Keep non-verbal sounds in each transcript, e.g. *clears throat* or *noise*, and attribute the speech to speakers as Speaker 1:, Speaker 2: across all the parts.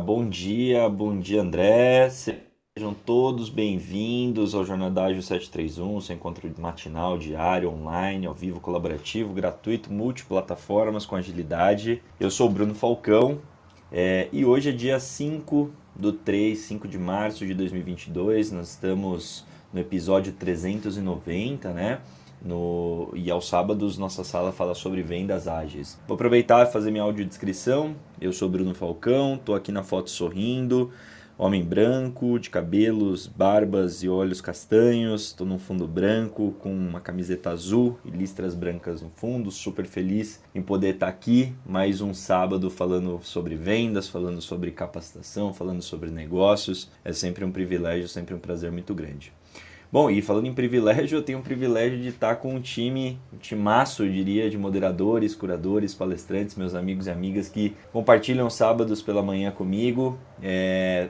Speaker 1: Bom dia, bom dia André. Sejam todos bem-vindos ao Jornada Ágil 731, seu encontro matinal, diário, online, ao vivo, colaborativo, gratuito, multiplataformas com agilidade. Eu sou o Bruno Falcão é, e hoje é dia 5 do 3, 5 de março de 2022. Nós estamos no episódio 390, né? No, e aos sábados nossa sala fala sobre vendas ágeis. Vou aproveitar e fazer minha audiodescrição. Eu sou Bruno Falcão, estou aqui na foto sorrindo, homem branco, de cabelos, barbas e olhos castanhos, estou num fundo branco com uma camiseta azul e listras brancas no fundo, super feliz em poder estar aqui mais um sábado falando sobre vendas, falando sobre capacitação, falando sobre negócios. É sempre um privilégio, sempre um prazer muito grande. Bom, e falando em privilégio, eu tenho o privilégio de estar com um time, um timaço, eu diria, de moderadores, curadores, palestrantes, meus amigos e amigas que compartilham sábados pela manhã comigo. É,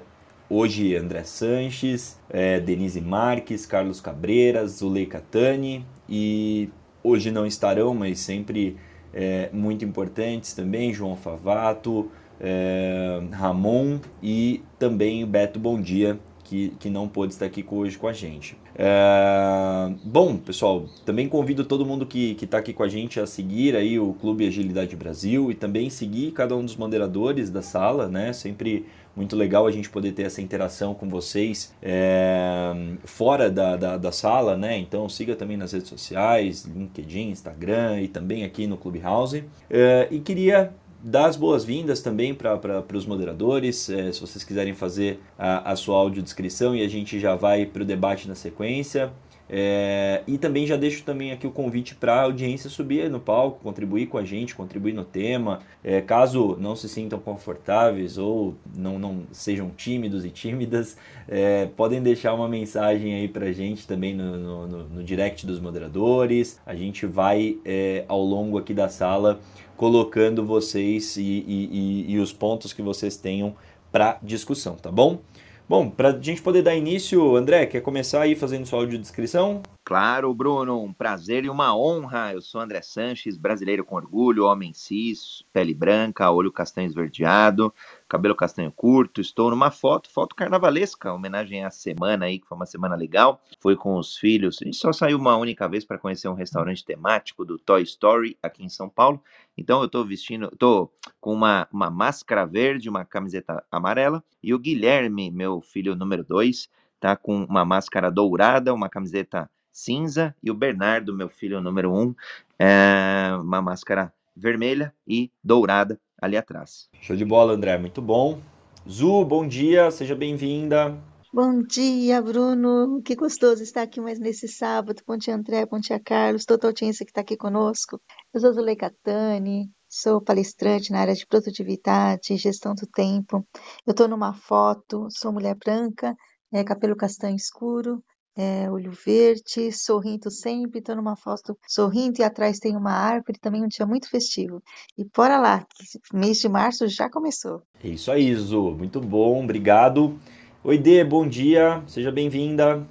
Speaker 1: hoje, André Sanches, é, Denise Marques, Carlos Cabreiras, Zulei Catani e hoje não estarão, mas sempre é, muito importantes também, João Favato, é, Ramon e também o Beto Bom Dia, que, que não pôde estar aqui hoje com a gente. É... Bom, pessoal, também convido todo mundo que está aqui com a gente a seguir aí o Clube Agilidade Brasil e também seguir cada um dos moderadores da sala, né? Sempre muito legal a gente poder ter essa interação com vocês é, fora da, da, da, sala, né? Então siga também nas redes sociais, LinkedIn, Instagram e também aqui no Clubhouse. É, e queria dar as boas-vindas também para os moderadores, é, se vocês quiserem fazer a, a sua audiodescrição e a gente já vai para o debate na sequência. É, e também já deixo também aqui o convite para a audiência subir no palco, contribuir com a gente, contribuir no tema. É, caso não se sintam confortáveis ou não, não sejam tímidos e tímidas, é, podem deixar uma mensagem aí para a gente também no, no, no, direct dos moderadores. A gente vai é, ao longo aqui da sala colocando vocês e, e, e, e os pontos que vocês tenham para discussão, tá bom? Bom, para a gente poder dar início, André, quer começar aí fazendo sua audiodescrição?
Speaker 2: Claro, Bruno, um prazer e uma honra. Eu sou André Sanches, brasileiro com orgulho, homem cis, pele branca, olho castanho esverdeado, cabelo castanho curto. Estou numa foto, foto carnavalesca, homenagem à semana aí, que foi uma semana legal. Foi com os filhos. A gente só saiu uma única vez para conhecer um restaurante temático do Toy Story aqui em São Paulo. Então eu estou vestindo, estou com uma, uma máscara verde, uma camiseta amarela. E o Guilherme, meu filho número dois, tá com uma máscara dourada, uma camiseta cinza e o Bernardo, meu filho número um, é uma máscara vermelha e dourada ali atrás.
Speaker 1: Show de bola, André, muito bom. Zu, bom dia, seja bem-vinda.
Speaker 3: Bom dia, Bruno. Que gostoso estar aqui mais nesse sábado. Bom dia, André. Bom dia, Carlos. Toda a audiência que está aqui conosco. Eu sou Zuleika Tani, sou palestrante na área de produtividade e gestão do tempo. Eu estou numa foto, sou mulher branca, é, cabelo castanho escuro, é, olho verde, sorrindo sempre, estou numa foto sorrindo e atrás tem uma árvore, também um dia muito festivo. E bora lá, que mês de março já começou.
Speaker 1: É isso aí, Zu, muito bom, obrigado. Oi, Dê, bom dia, seja bem-vinda.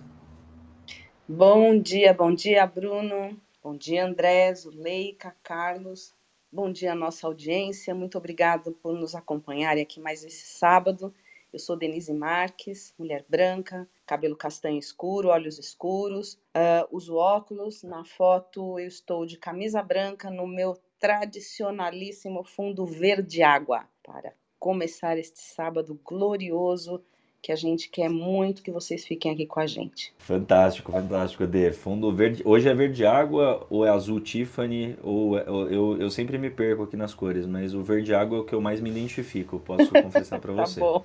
Speaker 4: Bom dia, bom dia, Bruno. Bom dia, André, Zuleika, Carlos. Bom dia, nossa audiência. Muito obrigado por nos acompanharem aqui mais esse sábado. Eu sou Denise Marques, mulher branca, cabelo castanho escuro, olhos escuros, uh, uso óculos. Na foto eu estou de camisa branca no meu tradicionalíssimo fundo verde água para começar este sábado glorioso que a gente quer muito que vocês fiquem aqui com a gente.
Speaker 1: Fantástico, fantástico, Ade. Fundo verde. Hoje é verde água ou é azul Tiffany? Ou é, eu, eu sempre me perco aqui nas cores, mas o verde água é o que eu mais me identifico, posso confessar para *laughs* tá você.
Speaker 4: tá bom.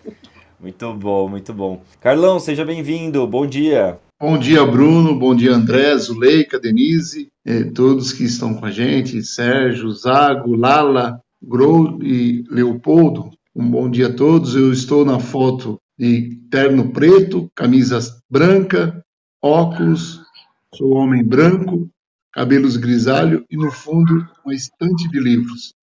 Speaker 1: Muito bom, muito bom. Carlão, seja bem-vindo. Bom dia.
Speaker 5: Bom dia, Bruno. Bom dia, André, Zuleika, Denise, eh, todos que estão com a gente, Sérgio, Zago, Lala, Grou e Leopoldo. Um bom dia a todos. Eu estou na foto de terno preto, camisa branca, óculos, sou homem branco, cabelos grisalho e no fundo uma estante de livros.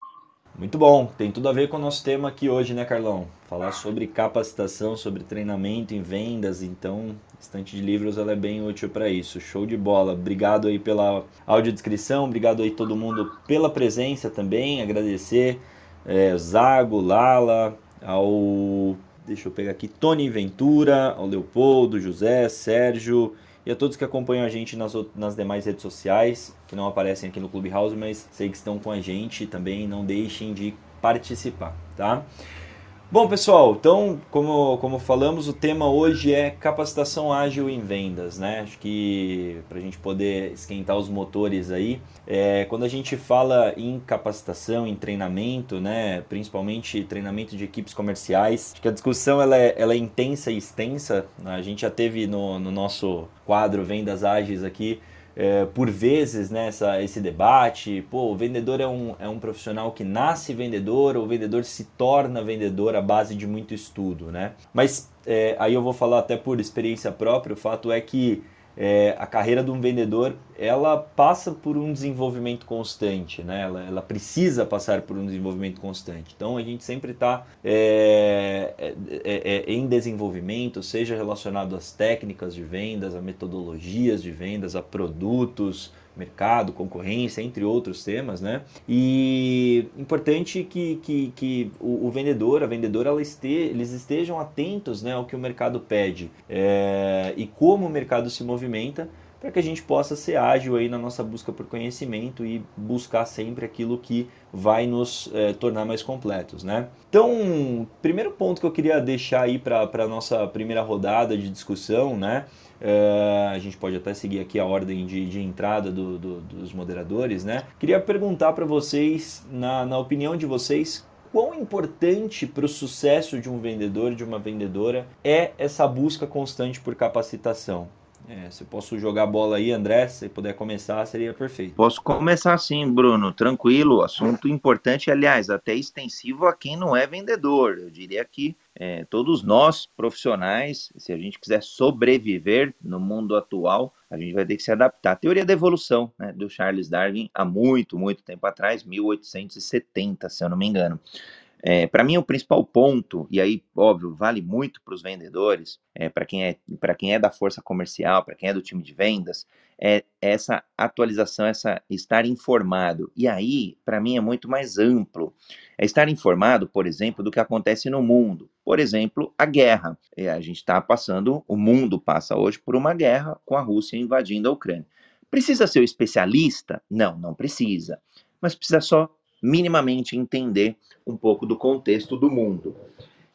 Speaker 1: Muito bom, tem tudo a ver com o nosso tema aqui hoje, né, Carlão? Falar sobre capacitação, sobre treinamento em vendas, então, estante de livros ela é bem útil para isso. Show de bola. Obrigado aí pela audiodescrição, obrigado aí todo mundo pela presença também, agradecer é, Zago, Lala, ao deixa eu pegar aqui Tony Ventura, ao Leopoldo, José, Sérgio e a todos que acompanham a gente nas, nas demais redes sociais, que não aparecem aqui no Clubhouse, mas sei que estão com a gente também, não deixem de participar, tá? Bom, pessoal, então, como, como falamos, o tema hoje é capacitação ágil em vendas, né? Acho que para a gente poder esquentar os motores aí, é, quando a gente fala em capacitação, em treinamento, né? Principalmente treinamento de equipes comerciais, acho que a discussão ela é, ela é intensa e extensa. A gente já teve no, no nosso quadro Vendas Ágeis aqui é, por vezes né, esse debate, pô, o vendedor é um, é um profissional que nasce vendedor ou o vendedor se torna vendedor à base de muito estudo, né? Mas é, aí eu vou falar até por experiência própria, o fato é que é, a carreira de um vendedor ela passa por um desenvolvimento constante, né? Ela, ela precisa passar por um desenvolvimento constante. Então a gente sempre está é, é, é, é, em desenvolvimento, seja relacionado às técnicas de vendas, a metodologias de vendas, a produtos, mercado, concorrência, entre outros temas, né? E importante que, que, que o, o vendedor, a vendedora, ela este, eles estejam atentos né, ao que o mercado pede é, e como o mercado se movimenta para que a gente possa ser ágil aí na nossa busca por conhecimento e buscar sempre aquilo que vai nos é, tornar mais completos, né? Então, primeiro ponto que eu queria deixar aí para a nossa primeira rodada de discussão, né? É, a gente pode até seguir aqui a ordem de, de entrada do, do, dos moderadores, né? Queria perguntar para vocês, na, na opinião de vocês, quão importante para o sucesso de um vendedor, de uma vendedora, é essa busca constante por capacitação? É, se eu posso jogar bola aí, André, se puder começar, seria perfeito.
Speaker 2: Posso começar sim, Bruno, tranquilo. Assunto importante, aliás, até extensivo a quem não é vendedor. Eu diria que é, todos nós, profissionais, se a gente quiser sobreviver no mundo atual, a gente vai ter que se adaptar. A teoria da evolução, né, do Charles Darwin, há muito, muito tempo atrás, 1870, se eu não me engano. É, para mim, o principal ponto, e aí, óbvio, vale muito para os vendedores, é, para quem, é, quem é da força comercial, para quem é do time de vendas, é essa atualização, essa estar informado. E aí, para mim, é muito mais amplo. É estar informado, por exemplo, do que acontece no mundo. Por exemplo, a guerra. É, a gente está passando, o mundo passa hoje por uma guerra com a Rússia invadindo a Ucrânia. Precisa ser o especialista? Não, não precisa. Mas precisa só minimamente entender um pouco do contexto do mundo.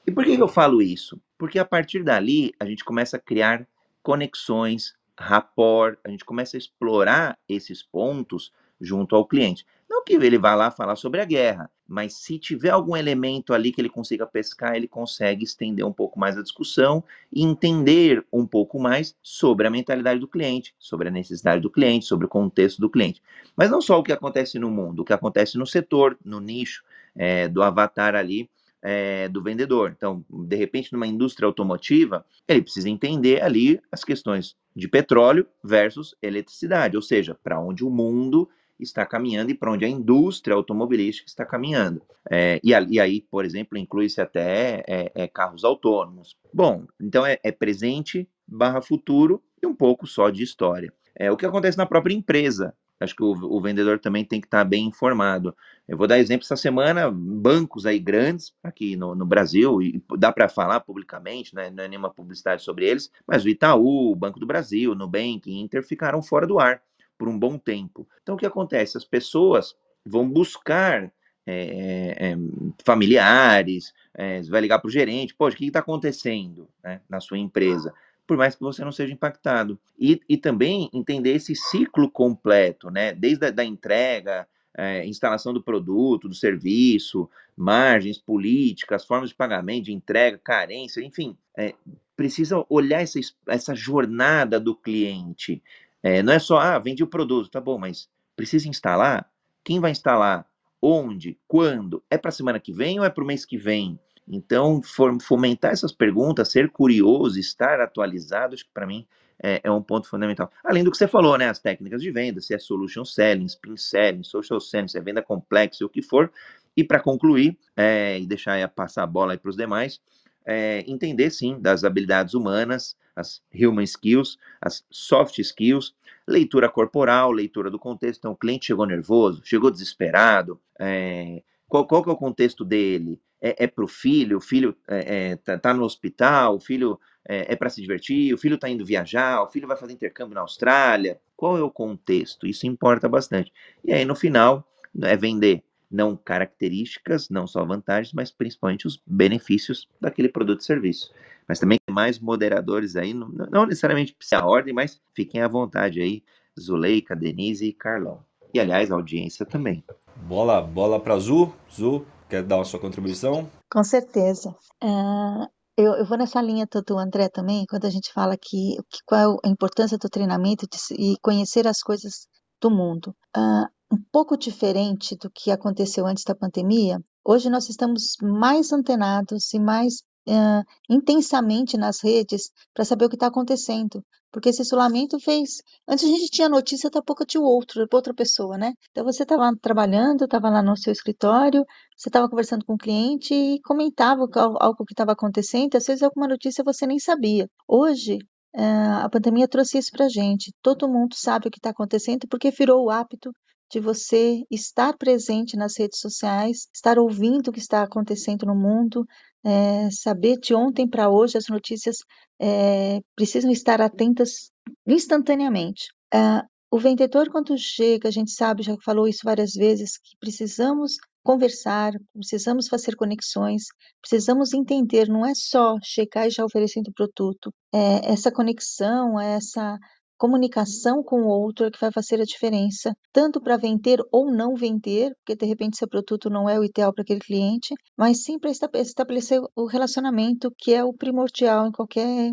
Speaker 2: E por que eu falo isso? Porque a partir dali a gente começa a criar conexões, rapport, a gente começa a explorar esses pontos junto ao cliente. Que ele vá lá falar sobre a guerra, mas se tiver algum elemento ali que ele consiga pescar, ele consegue estender um pouco mais a discussão e entender um pouco mais sobre a mentalidade do cliente, sobre a necessidade do cliente, sobre o contexto do cliente. Mas não só o que acontece no mundo, o que acontece no setor, no nicho é, do avatar ali é, do vendedor. Então, de repente, numa indústria automotiva, ele precisa entender ali as questões de petróleo versus eletricidade, ou seja, para onde o mundo está caminhando e para onde a indústria automobilística está caminhando. É, e, e, aí, por exemplo, inclui-se até é, é, carros autônomos. Bom, então é, é, presente barra futuro e um pouco só de história. É o que acontece na própria empresa. Acho que o, o vendedor também tem que estar bem informado. Eu vou dar exemplo essa semana, bancos aí grandes aqui no, no Brasil, e dá para falar publicamente, né, não é nenhuma publicidade sobre eles, mas o Itaú, o Banco do Brasil, Nubank, Inter ficaram fora do ar por um bom tempo. Então, o que acontece? As pessoas vão buscar é, é, familiares, é, vai ligar para o gerente, poxa, o que está acontecendo né, na sua empresa? Por mais que você não seja impactado. E, e também entender esse ciclo completo, né? Desde a da entrega, é, instalação do produto, do serviço, margens, políticas, formas de pagamento, de entrega, carência, enfim, é, precisa olhar essa, essa jornada do cliente é, não é só, ah, vendi o produto, tá bom, mas precisa instalar? Quem vai instalar? Onde? Quando? É para semana que vem ou é para o mês que vem? Então, fomentar essas perguntas, ser curioso, estar atualizado, acho que para mim é, é, um ponto fundamental. Além do que você falou, né? As técnicas de venda, se é solution selling, spin selling, social selling, se é venda complexa, o que for. E para concluir, é, e deixar passar a bola para os demais, é, entender sim das habilidades humanas, as human skills, as soft skills, leitura corporal, leitura do contexto. Então, o cliente chegou nervoso, chegou desesperado, é, qual, qual que é o contexto dele? é, é para o filho, o filho é, é, tá, tá, no hospital, o filho é, é para se divertir, o filho está indo viajar, o filho vai fazer intercâmbio na Austrália. Qual é o contexto? Isso importa bastante. E aí, no final, é vender não características, não só vantagens, mas principalmente os benefícios daquele produto e serviço. Mas também tem mais moderadores aí, não, não necessariamente precisa a ordem, mas fiquem à vontade aí, Zuleika, Denise e Carlão. E aliás, a audiência também.
Speaker 1: Bola, bola para Zu. Zu, quer dar a sua contribuição?
Speaker 3: Com certeza. Uh, eu, eu, vou nessa linha do André também, quando a gente fala que, que qual é a importância do treinamento de, e conhecer as coisas do mundo. Uh, um pouco diferente do que aconteceu antes da pandemia, hoje nós estamos mais antenados e mais uh, intensamente nas redes para saber o que está acontecendo. Porque esse isolamento fez. Antes a gente tinha notícia, daqui a pouco tinha outro, outra pessoa, né? Então você estava trabalhando, estava lá no seu escritório, você estava conversando com o cliente e comentava algo que estava acontecendo, às vezes alguma notícia você nem sabia. Hoje, a pandemia trouxe isso para a gente. Todo mundo sabe o que está acontecendo porque virou o hábito de você estar presente nas redes sociais, estar ouvindo o que está acontecendo no mundo, é, saber de ontem para hoje as notícias é, precisam estar atentas instantaneamente. É, o vendedor, quando chega, a gente sabe, já falou isso várias vezes, que precisamos conversar, precisamos fazer conexões, precisamos entender, não é só chegar e já oferecendo o produto, é essa conexão, essa comunicação com o outro é que vai fazer a diferença, tanto para vender ou não vender, porque de repente seu produto não é o ideal para aquele cliente, mas sim para estabelecer o relacionamento, que é o primordial em qualquer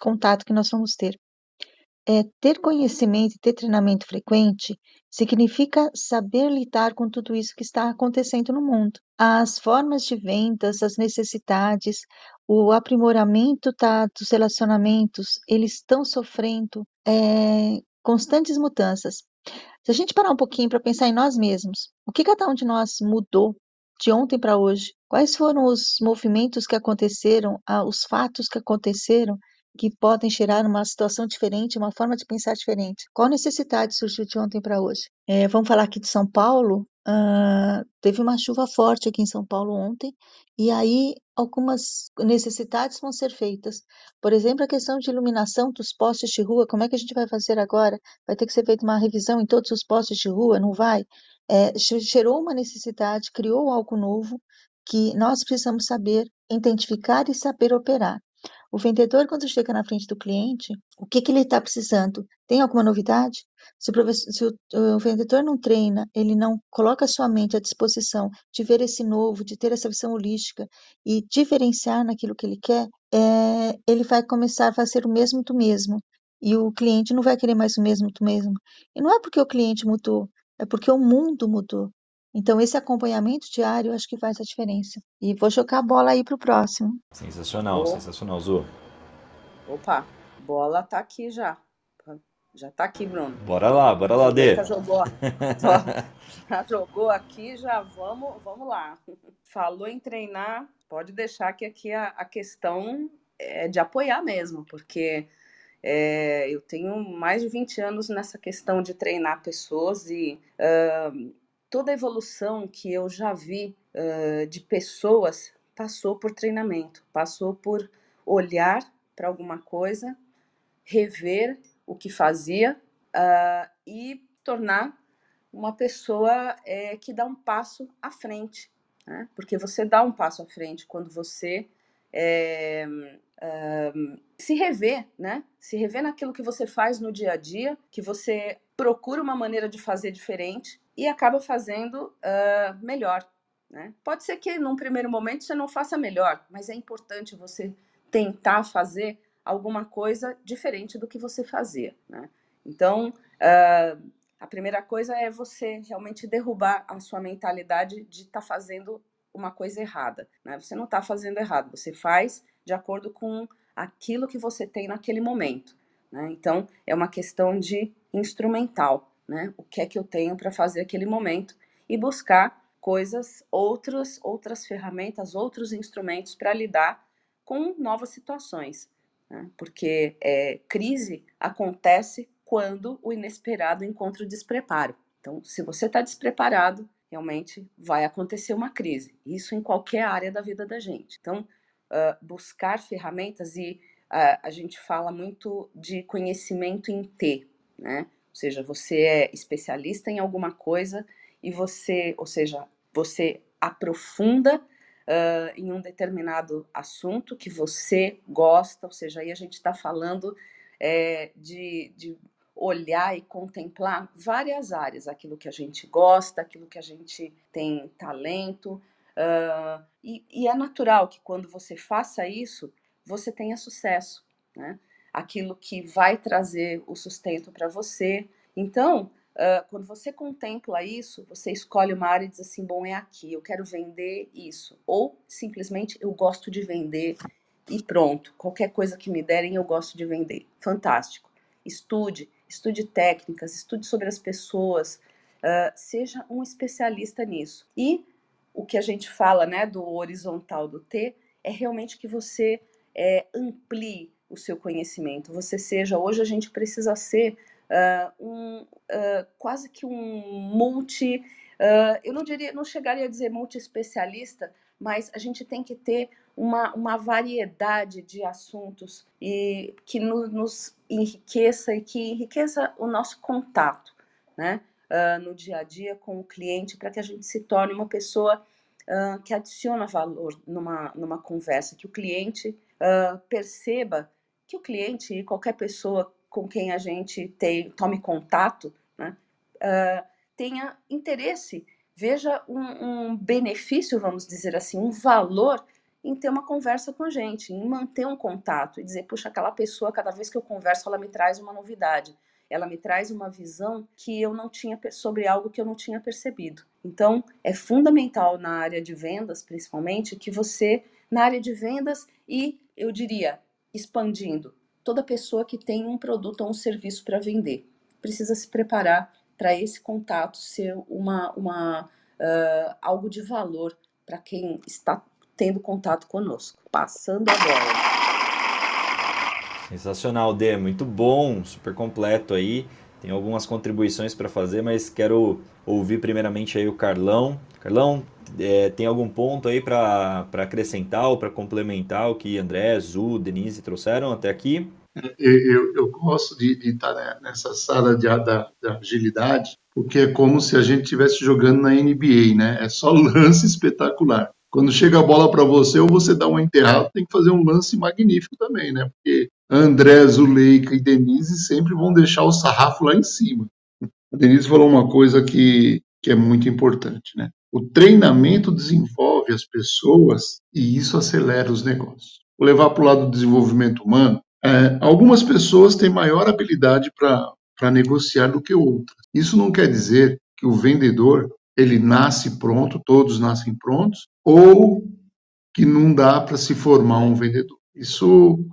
Speaker 3: contato que nós vamos ter. É, ter conhecimento e ter treinamento frequente significa saber lidar com tudo isso que está acontecendo no mundo. As formas de vendas, as necessidades, o aprimoramento tá, dos relacionamentos, eles estão sofrendo é, constantes mudanças. Se a gente parar um pouquinho para pensar em nós mesmos, o que cada um de nós mudou de ontem para hoje? Quais foram os movimentos que aconteceram, os fatos que aconteceram que podem gerar uma situação diferente, uma forma de pensar diferente. Qual necessidade surgiu de ontem para hoje? É, vamos falar aqui de São Paulo. Uh, teve uma chuva forte aqui em São Paulo ontem, e aí algumas necessidades vão ser feitas. Por exemplo, a questão de iluminação dos postes de rua, como é que a gente vai fazer agora? Vai ter que ser feita uma revisão em todos os postes de rua? Não vai? É, gerou uma necessidade, criou algo novo que nós precisamos saber identificar e saber operar. O vendedor, quando chega na frente do cliente, o que, que ele está precisando? Tem alguma novidade? Se, o, se o, o, vendedor não treina, ele não coloca a sua mente à disposição de ver esse novo, de ter essa visão holística e diferenciar naquilo que ele quer, é, ele vai começar a fazer o mesmo do mesmo. E o cliente não vai querer mais o mesmo do mesmo. E não é porque o cliente mudou, é porque o mundo mudou. Então, esse acompanhamento diário acho que faz a diferença. E vou jogar a bola aí para o próximo.
Speaker 1: Sensacional, oh. sensacional, Zu.
Speaker 4: Opa, bola tá aqui já. Já tá aqui, Bruno.
Speaker 1: Bora lá, bora lá, Dê.
Speaker 4: Já jogou, *laughs* já jogou aqui, já vamos, vamos lá. Falou em treinar, pode deixar que aqui a, a questão é de apoiar mesmo, porque é, eu tenho mais de 20 anos nessa questão de treinar pessoas e uh, toda a evolução que eu já vi uh, de pessoas passou por treinamento, passou por olhar para alguma coisa, rever o que fazia uh, e tornar uma pessoa é, que dá um passo à frente, né? porque você dá um passo à frente quando você é, se rever, né? Se rever naquilo que você faz no dia a dia, que você procura uma maneira de fazer diferente e acaba fazendo uh, melhor. Né? Pode ser que num primeiro momento você não faça melhor, mas é importante você tentar fazer alguma coisa diferente do que você fazia. Né? Então, uh, a primeira coisa é você realmente derrubar a sua mentalidade de estar tá fazendo uma coisa errada. Né? Você não está fazendo errado, você faz de acordo com aquilo que você tem naquele momento. Né? Então, é uma questão de instrumental né? O que é que eu tenho para fazer aquele momento e buscar coisas, outras, outras ferramentas, outros instrumentos para lidar com novas situações, né? Porque é, crise acontece quando o inesperado encontra o despreparo. Então, se você está despreparado, realmente vai acontecer uma crise. Isso em qualquer área da vida da gente. Então, uh, buscar ferramentas e uh, a gente fala muito de conhecimento em T, né? Ou seja, você é especialista em alguma coisa e você, ou seja, você aprofunda uh, em um determinado assunto que você gosta, ou seja, aí a gente está falando é, de, de olhar e contemplar várias áreas, aquilo que a gente gosta, aquilo que a gente tem talento. Uh, e, e, é natural que quando você faça isso, você tenha sucesso, né? Aquilo que vai trazer o sustento para você. Então, uh, quando você contempla isso, você escolhe uma área e diz assim: bom, é aqui, eu quero vender isso. Ou simplesmente eu gosto de vender e pronto. Qualquer coisa que me derem, eu gosto de vender. Fantástico. Estude, estude técnicas, estude sobre as pessoas, uh, seja um especialista nisso. E o que a gente fala né, do horizontal do T é realmente que você é, amplie o seu conhecimento. Você seja, hoje a gente precisa ser uh, um, uh, quase que um multi, uh, eu não diria, não chegaria a dizer multi especialista, mas a gente tem que ter uma, uma variedade de assuntos e que no, nos enriqueça e que enriqueça o nosso contato, né? Uh, no dia a dia com o cliente, para que a gente se torne uma pessoa uh, que adiciona valor numa, numa conversa, que o cliente uh, perceba que o cliente e qualquer pessoa com quem a gente tem, tome contato, né, tenha interesse, veja um, um benefício, vamos dizer assim, um valor em ter uma conversa com a gente, em manter um contato e dizer, puxa, aquela pessoa, cada vez que eu converso, ela me traz uma novidade, ela me traz uma visão que eu não tinha sobre algo que eu não tinha percebido. Então, é fundamental na área de vendas, principalmente, que você, na área de vendas e, eu diria, expandindo, toda pessoa que tem um produto ou um serviço para vender precisa se preparar para esse contato ser uma, uma uh, algo de valor para quem está tendo contato conosco. Passando a bola.
Speaker 1: Sensacional, Dê, muito bom, super completo aí. Tem algumas contribuições para fazer, mas quero ouvir primeiramente aí o Carlão. Carlão, é, tem algum ponto aí para acrescentar ou para complementar o que André, Zu, Denise trouxeram até aqui?
Speaker 5: Eu, eu, eu gosto de, de, estar né, nessa sala de, da, de agilidade, porque é como se a gente estivesse jogando na NBA, né? É só lance espetacular. Quando chega a bola para você, ou você dá um enterrado, tem que fazer um lance magnífico também, né? Porque André, Zuleika e Denise sempre vão deixar o sarrafo lá em cima. A Denise falou uma coisa que, que é muito importante, né? O treinamento desenvolve as pessoas e isso acelera os negócios. Vou levar para o lado do desenvolvimento humano. É, algumas pessoas têm maior habilidade para negociar do que outras. Isso não quer dizer que o vendedor ele nasce pronto, todos nascem prontos, ou que não dá para se formar um vendedor. Isso,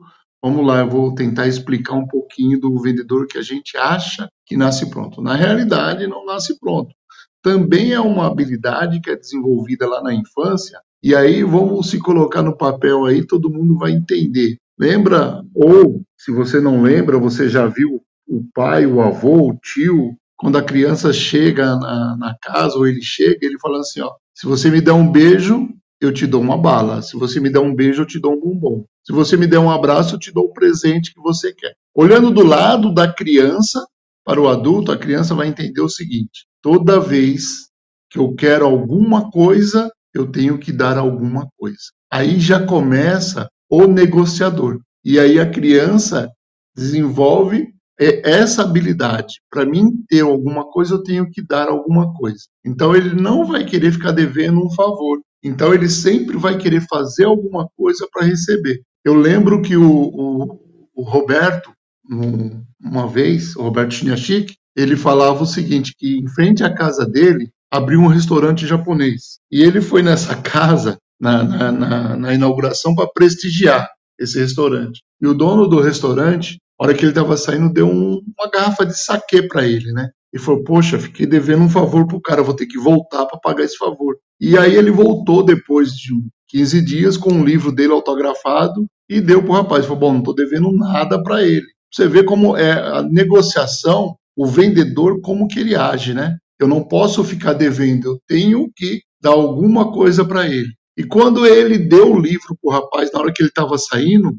Speaker 5: vamos lá, eu vou tentar explicar um pouquinho do vendedor que a gente acha que nasce pronto. Na realidade, não nasce pronto. Também é uma habilidade que é desenvolvida lá na infância, e aí vamos se colocar no papel aí, todo mundo vai entender. Lembra? Ou, se você não lembra, você já viu o pai, o avô, o tio, quando a criança chega na, na casa ou ele chega, ele fala assim, ó, se você me der um beijo, eu te dou uma bala. Se você me der um beijo, eu te dou um bombom. Se você me der um abraço, eu te dou o presente que você quer. Olhando do lado da criança para o adulto, a criança vai entender o seguinte: toda vez que eu quero alguma coisa, eu tenho que dar alguma coisa. Aí já começa o negociador. E aí a criança desenvolve é essa habilidade. Para mim ter alguma coisa, eu tenho que dar alguma coisa. Então ele não vai querer ficar devendo um favor. Então ele sempre vai querer fazer alguma coisa para receber. Eu lembro que o, o, o Roberto, uma vez, o Roberto Chiniachik, ele falava o seguinte, que em frente à casa dele abriu um restaurante japonês. E ele foi nessa casa, na, na, na, na inauguração, para prestigiar esse restaurante. E o dono do restaurante a hora que ele estava saindo, deu um, uma garrafa de saquê para ele, né? E falou: Poxa, fiquei devendo um favor pro cara, vou ter que voltar para pagar esse favor. E aí ele voltou depois de 15 dias com um livro dele autografado e deu pro rapaz. Falou: Bom, não estou devendo nada para ele. Você vê como é a negociação, o vendedor, como que ele age, né? Eu não posso ficar devendo, eu tenho que dar alguma coisa para ele. E quando ele deu o livro para o rapaz, na hora que ele estava saindo,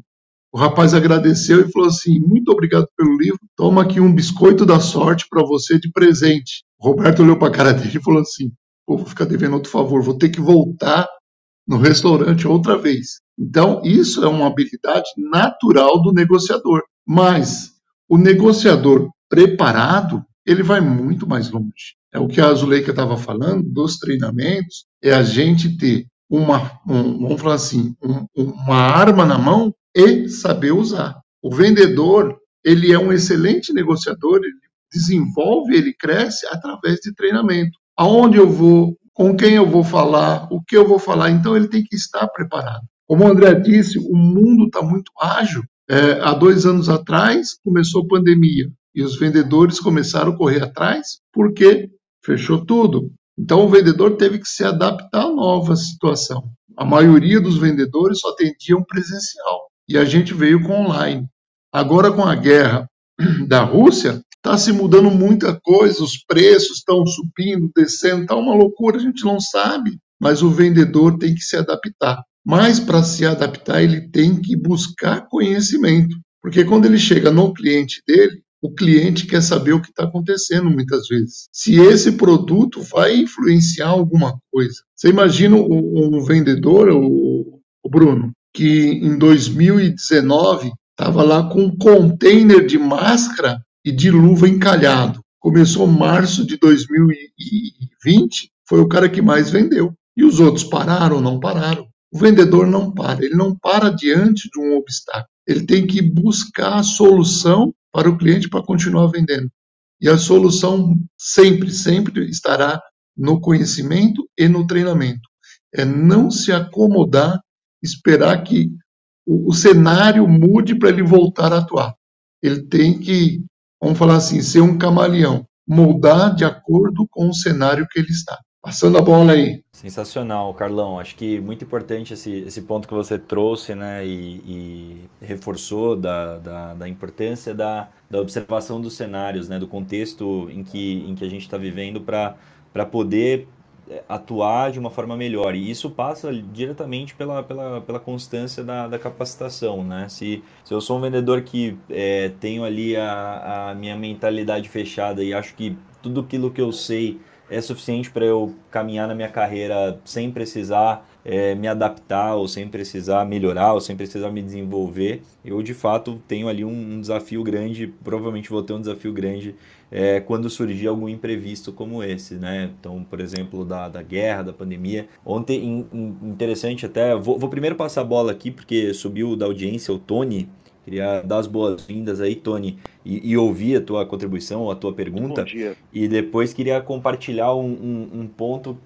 Speaker 5: o rapaz agradeceu e falou assim: Muito obrigado pelo livro, toma aqui um biscoito da sorte para você de presente. O Roberto olhou para a cara dele e falou assim: Pô, vou ficar devendo outro favor, vou ter que voltar no restaurante outra vez. Então, isso é uma habilidade natural do negociador. Mas o negociador preparado, ele vai muito mais longe. É o que a Azuleika estava falando dos treinamentos, é a gente ter uma, um, vamos falar assim, um, uma arma na mão e saber usar. O vendedor, ele é um excelente negociador, ele desenvolve, ele cresce através de treinamento. Aonde eu vou, com quem eu vou falar, o que eu vou falar, então ele tem que estar preparado. Como o André disse, o mundo está muito ágil. É, há dois anos atrás começou a pandemia e os vendedores começaram a correr atrás porque fechou tudo. Então o vendedor teve que se adaptar à nova situação. A maioria dos vendedores só atendiam presencial e a gente veio com online. Agora, com a guerra *clears throat* da Rússia, está se mudando muita coisa, os preços estão subindo, descendo, está uma loucura, a gente não sabe, mas o vendedor tem que se adaptar. Mas para se adaptar, ele tem que buscar conhecimento, porque quando ele chega no cliente dele, o cliente quer saber o que está acontecendo muitas vezes. Se esse produto vai influenciar alguma coisa. Você imagina um, vendedor, o Bruno, que em 2019 estava lá com um container de máscara e de luva encalhado. Começou março de 2020, foi o cara que mais vendeu. E os outros pararam ou não pararam? O vendedor não para, ele não para diante de um obstáculo. Ele tem que buscar a solução para o cliente para continuar vendendo. E a solução sempre, sempre estará no conhecimento e no treinamento. É não se acomodar esperar que o cenário mude para ele voltar a atuar. Ele tem que, vamos falar assim, ser um camaleão, moldar de acordo com o cenário que ele está. Passando a bola aí.
Speaker 1: Sensacional, Carlão. Acho que muito importante esse, esse ponto que você trouxe né, e, e reforçou da, da, da, importância da, da observação dos cenários, né, do contexto em que, em que a gente está vivendo para poder atuar de uma forma melhor. E isso passa diretamente pela, pela, pela constância da, da capacitação, né? Se, se eu sou um vendedor que é, tenho ali a, a minha mentalidade fechada e acho que tudo aquilo que eu sei é suficiente para eu caminhar na minha carreira sem precisar é, me adaptar ou sem precisar melhorar ou sem precisar me desenvolver, eu de fato tenho ali um, um desafio grande, provavelmente vou ter um desafio grande é, quando surgir algum imprevisto como esse, né? Então, por exemplo, da, da guerra, da pandemia. Ontem, in, in, interessante até, vou, vou primeiro passar a bola aqui, porque subiu da audiência o Tony, Queria dar as boas-vindas aí, Tony, e, e, ouvir a tua contribuição, a tua pergunta.
Speaker 6: Bom dia.
Speaker 1: E depois queria compartilhar um, um, um ponto.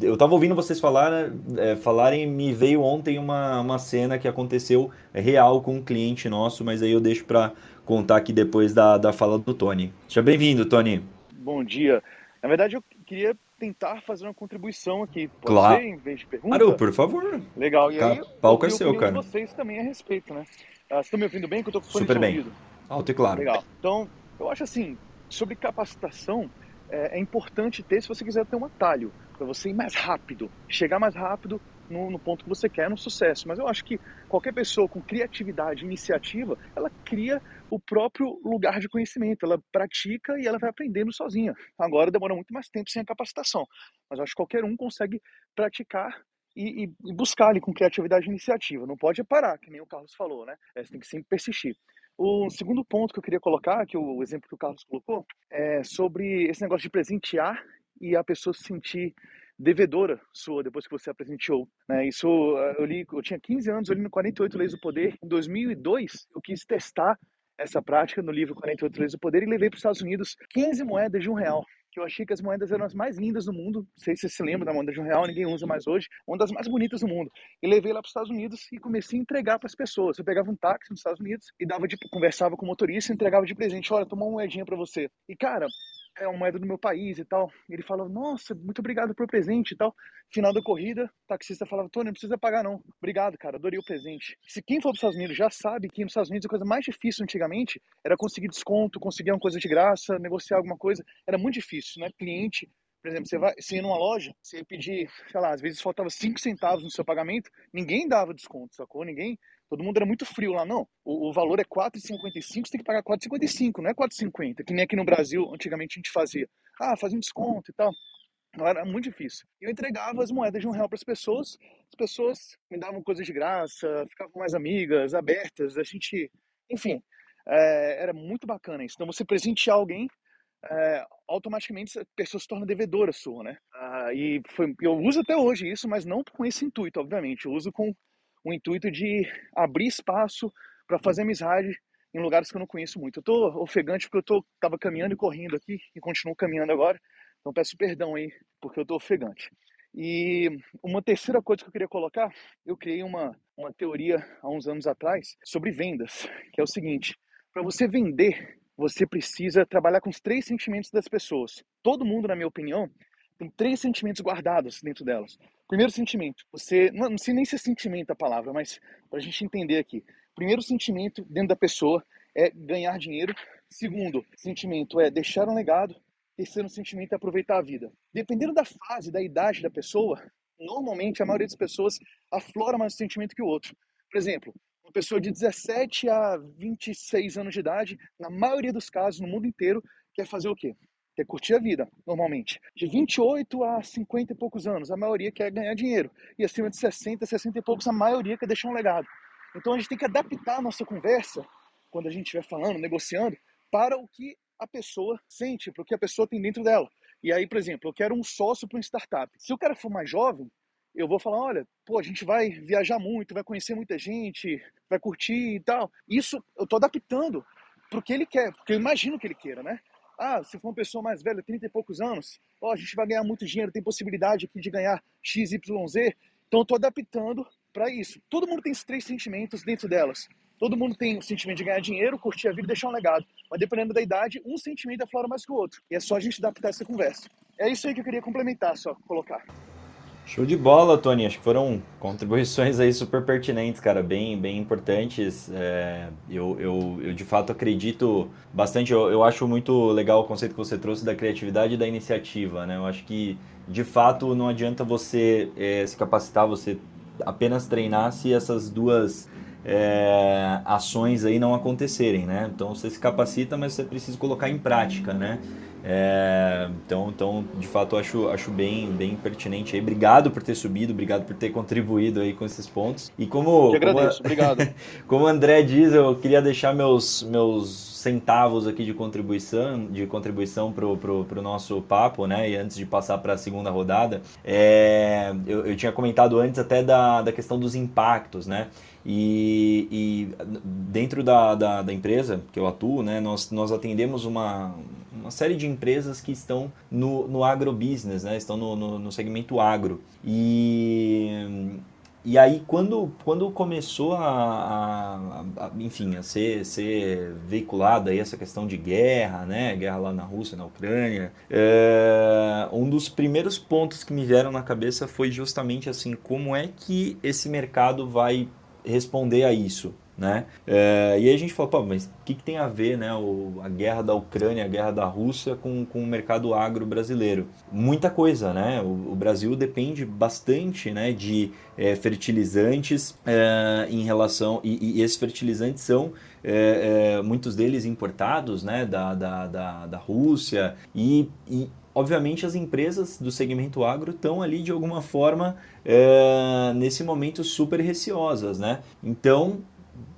Speaker 1: Eu estava ouvindo vocês falar, é, falarem, me veio ontem uma, uma cena que aconteceu real com um cliente nosso, mas aí eu deixo para contar aqui depois da, da fala do Tony. Seja bem-vindo, Tony.
Speaker 6: Bom dia. Na verdade, eu queria tentar fazer uma contribuição aqui.
Speaker 1: Pode claro.
Speaker 6: ser, em vez de pergunta?
Speaker 1: Claro, por favor.
Speaker 6: Legal. E aí,
Speaker 1: palco é seu, cara.
Speaker 6: vocês também a respeito, né? Vocês estão me ouvindo bem? Que eu tô com fone
Speaker 1: Super bem. Alto e claro.
Speaker 6: Legal. Então, eu acho assim, sobre capacitação, é, é importante ter se você quiser ter um atalho, para você ir mais rápido, chegar mais rápido no, no, ponto que você quer, no sucesso. Mas eu acho que qualquer pessoa com criatividade, iniciativa, ela cria o próprio lugar de conhecimento, ela pratica e ela vai aprendendo sozinha. Agora demora muito mais tempo sem a capacitação, mas eu acho que qualquer um consegue praticar e, e, buscar ali com criatividade e iniciativa. Não pode parar, que nem o Carlos falou, né? É, você tem que sempre persistir. O segundo ponto que eu queria colocar, que o exemplo que o Carlos colocou, é sobre esse negócio de presentear e a pessoa se sentir devedora sua depois que você a presenteou. Né? Isso eu li, eu tinha 15 anos, eu li no 48 Leis do Poder. Em 2002, eu quis testar essa prática no livro 48 Leis do Poder e levei para os Estados Unidos 15 moedas de um real que eu achei que as moedas eram as mais lindas do mundo. Não sei se você se lembra da moeda de um real, ninguém usa mais hoje. Uma das mais bonitas do mundo. E levei lá para os Estados Unidos e comecei a entregar para as pessoas. Eu pegava um táxi nos Estados Unidos e dava de, conversava com o motorista e entregava de presente. Olha, toma uma moedinha para você. E cara, é uma moeda do meu país e tal. Ele falou, nossa, muito obrigado pelo presente e tal. Final da corrida, o taxista falava, Tony, não precisa pagar não. Obrigado, cara, adorei o presente. Se quem for para os Estados Unidos já sabe que nos Estados Unidos a coisa mais difícil antigamente era conseguir desconto, conseguir uma coisa de graça, negociar alguma coisa. Era muito difícil, né? Cliente por exemplo, você vai, você ia numa loja, você pedir, sei lá, às vezes faltava 5 centavos no seu pagamento, ninguém dava desconto, sacou? Ninguém, todo mundo era muito frio lá, não. O, o valor é 4,55, você tem que pagar 4,55, não é 4,50, que nem aqui no Brasil, antigamente a gente fazia. Ah, fazia um desconto e tal. Era muito difícil. Eu entregava as moedas de um real para as pessoas, as pessoas me davam coisas de graça, ficavam mais amigas, abertas, a gente, enfim, é, era muito bacana isso. Então você presentear alguém é, automaticamente a pessoa se torna devedora sua, né? Ah, e foi, eu uso até hoje isso, mas não com esse intuito, obviamente. Eu uso com o intuito de abrir espaço para fazer amizade em lugares que eu não conheço muito. Eu tô ofegante porque eu tô, tava caminhando e correndo aqui e continuo caminhando agora. Então peço perdão aí porque eu tô ofegante. E uma terceira coisa que eu queria colocar, eu criei uma, uma teoria há uns anos atrás sobre vendas, que é o seguinte: para você vender, você precisa trabalhar com os três sentimentos das pessoas. Todo mundo, na minha opinião, tem três sentimentos guardados dentro delas. Primeiro sentimento, você não, não sei nem se é sentimento a palavra, mas para a gente entender aqui. Primeiro sentimento dentro da pessoa é ganhar dinheiro. Segundo sentimento é deixar um legado. Terceiro sentimento é aproveitar a vida. Dependendo da fase, da idade da pessoa, normalmente a maioria das pessoas aflora mais o sentimento que o outro. Por exemplo, uma pessoa de 17 a 26 anos de idade, na maioria dos casos, no mundo inteiro, quer fazer o quê? Quer curtir a vida, normalmente. De 28 a 50 e poucos anos, a maioria quer ganhar dinheiro. E acima de 60, 60 e poucos, a maioria quer deixar um legado. Então a gente tem que adaptar a nossa conversa, quando a gente estiver falando, negociando, para o que a pessoa sente, para o que a pessoa tem dentro dela. E aí, por exemplo, eu quero um sócio para uma startup. Se o cara for mais jovem, eu vou falar, olha, pô, a gente vai viajar muito, vai conhecer muita gente, vai curtir e tal. Isso eu tô adaptando pro que ele quer, porque eu imagino que ele queira, né? Ah, se for uma pessoa mais velha, 30 e poucos anos, ó, a gente vai ganhar muito dinheiro, tem possibilidade aqui de ganhar X, Y, Z. Então eu tô adaptando para isso. Todo mundo tem esses três sentimentos dentro delas. Todo mundo tem o sentimento de ganhar dinheiro, curtir a vida e deixar um legado. Mas dependendo da idade, um sentimento aflora mais que o outro. E é só a gente adaptar essa conversa. É isso aí que eu queria complementar, só colocar.
Speaker 1: Show de bola, Tony. Acho que foram contribuições aí super pertinentes, cara, bem, bem importantes. É, eu, eu, eu, de fato acredito bastante. Eu, eu acho muito legal o conceito que você trouxe da criatividade e da iniciativa, né? Eu acho que de fato não adianta você é, se capacitar, você apenas treinar se essas duas é, ações aí não acontecerem, né? Então você se capacita, mas você precisa colocar em prática, né? É, então, então, de fato, acho, acho bem, bem pertinente aí. Obrigado por ter subido, obrigado por ter contribuído aí com esses pontos. E como,
Speaker 6: eu agradeço,
Speaker 1: como,
Speaker 6: obrigado. *laughs*
Speaker 1: como o André diz, eu queria deixar meus, meus centavos aqui de contribuição de contribuição para o nosso papo, né? E antes de passar para a segunda rodada, é, eu, eu tinha comentado antes até da, da questão dos impactos, né? E, e dentro da, da, da, empresa que eu atuo, né, nós, nós atendemos uma, uma série de empresas que estão no, no agrobusiness, né, estão no, no, no segmento agro. E, e aí, quando, quando começou a, a, a, enfim, a ser, ser veiculada essa questão de guerra, né, guerra lá na Rússia, na Ucrânia, é, um dos primeiros pontos que me vieram na cabeça foi justamente assim, como é que esse mercado vai responder a isso. Né? É, e aí a gente pô, mas o que, que, tem a ver né, o, a guerra da Ucrânia, a guerra da Rússia com, com o mercado agro brasileiro? Muita coisa, né? O, o Brasil depende bastante né, de é, fertilizantes é, em relação. E, e, esses fertilizantes são é, é, muitos deles importados né, da, da, da, da Rússia e, e obviamente as empresas do segmento agro estão ali de alguma forma é, nesse momento super receosas, né? Então,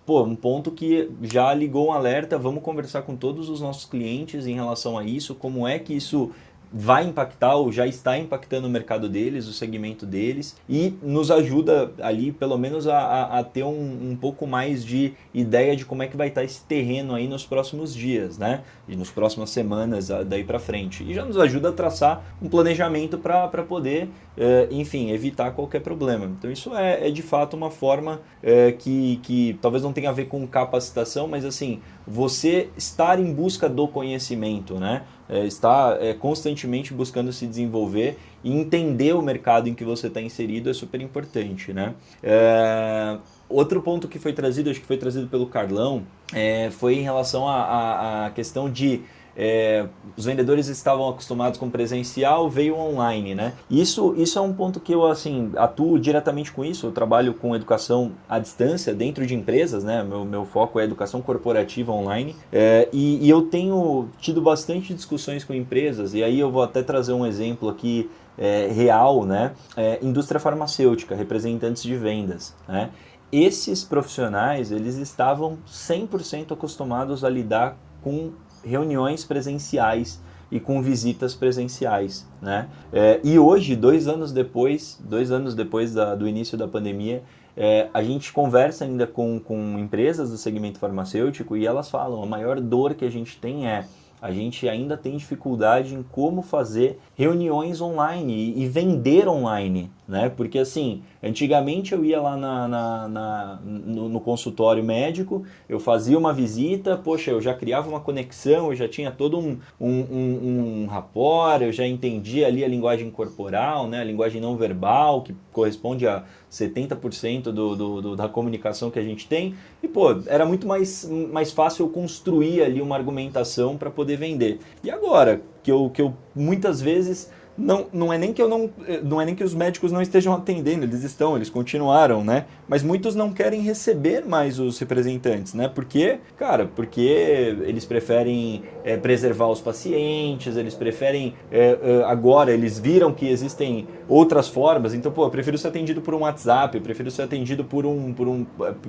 Speaker 1: pô, um ponto que já ligou um alerta, vamos conversar com todos os nossos clientes em relação a isso, como é que isso vai impactar ou já está impactando o mercado deles, o segmento deles e nos ajuda ali pelo menos a, a, ter um, um, pouco mais de ideia de como é que vai estar esse terreno aí nos próximos dias, né? E nas próximas semanas daí para frente. E já nos ajuda a traçar um planejamento para poder, eh, enfim, evitar qualquer problema. Então isso é, é de fato uma forma eh, que, que talvez não tenha a ver com capacitação, mas assim, você estar em busca do conhecimento, né? É, está é, constantemente buscando se desenvolver e entender o mercado em que você está inserido é super importante, né? É, outro ponto que foi trazido, acho que foi trazido pelo Carlão, é, foi em relação à questão de é, os vendedores estavam acostumados com presencial, veio online, né? Isso, isso é um ponto que eu assim atuo diretamente com isso. Eu trabalho com educação à distância dentro de empresas, né? Meu, meu foco é educação corporativa online é, e, e eu tenho tido bastante discussões com empresas e aí eu vou até trazer um exemplo aqui é, real, né? É, indústria farmacêutica, representantes de vendas, né? Esses profissionais, eles estavam 100% acostumados a lidar com reuniões presenciais e com visitas presenciais, né? É, e hoje, dois anos depois, dois anos depois da, do início da pandemia, é, a gente conversa ainda com, com empresas do segmento farmacêutico e elas falam a maior dor que a gente tem é a gente ainda tem dificuldade em como fazer reuniões online e, e vender online, né? Porque assim, antigamente eu ia lá na, na, na no, no, consultório médico, eu fazia uma visita, poxa, eu já criava uma conexão, eu já tinha todo um, um, um, um rapport, eu já entendia ali a linguagem corporal, né? A linguagem não verbal, que corresponde a 70% do, do, do, da comunicação que a gente tem. E, pô, era muito mais, mais fácil eu construir ali uma argumentação para poder vender. E agora, que eu, que eu muitas vezes não, não é nem que eu não, não é nem que os médicos não estejam atendendo, eles estão, eles continuaram, né? Mas muitos não querem receber mais os representantes, né? Por quê? Cara, porque eles preferem é, preservar os pacientes, eles preferem é, agora eles viram que existem outras formas, então pô, eu prefiro ser atendido por um WhatsApp, eu prefiro ser atendido por um por um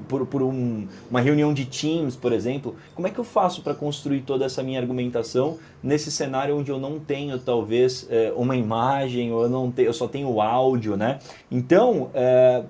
Speaker 1: por, por um, uma reunião de Teams, por exemplo. Como é que eu faço para construir toda essa minha argumentação nesse cenário onde eu não tenho talvez uma imagem ou eu não tenho, eu só tenho áudio, né? Então,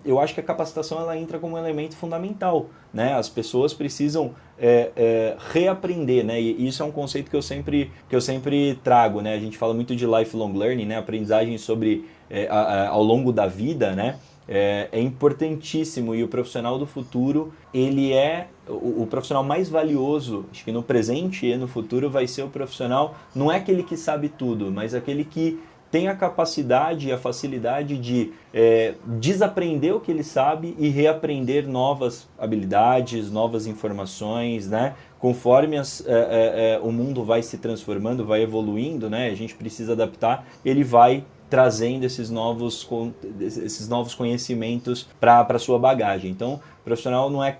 Speaker 1: eu acho que a capacitação ela entra como um elemento fundamental, né? As pessoas precisam é, é, reaprender, né? E isso é um conceito que eu sempre que eu sempre trago, né? A gente fala muito de lifelong learning, né? Aprendizagem sobre é, a, a, ao longo da vida, né? é, é, importantíssimo e o profissional do futuro ele é o, o, profissional mais valioso acho que no presente e no futuro vai ser o profissional não é aquele que sabe tudo mas aquele que tem a capacidade e a facilidade de é, desaprender o que ele sabe e reaprender novas habilidades novas informações né conforme as, é, é, é o mundo vai se transformando vai evoluindo né a gente precisa adaptar ele vai trazendo esses novos, esses novos conhecimentos para a sua bagagem. Então, o profissional não é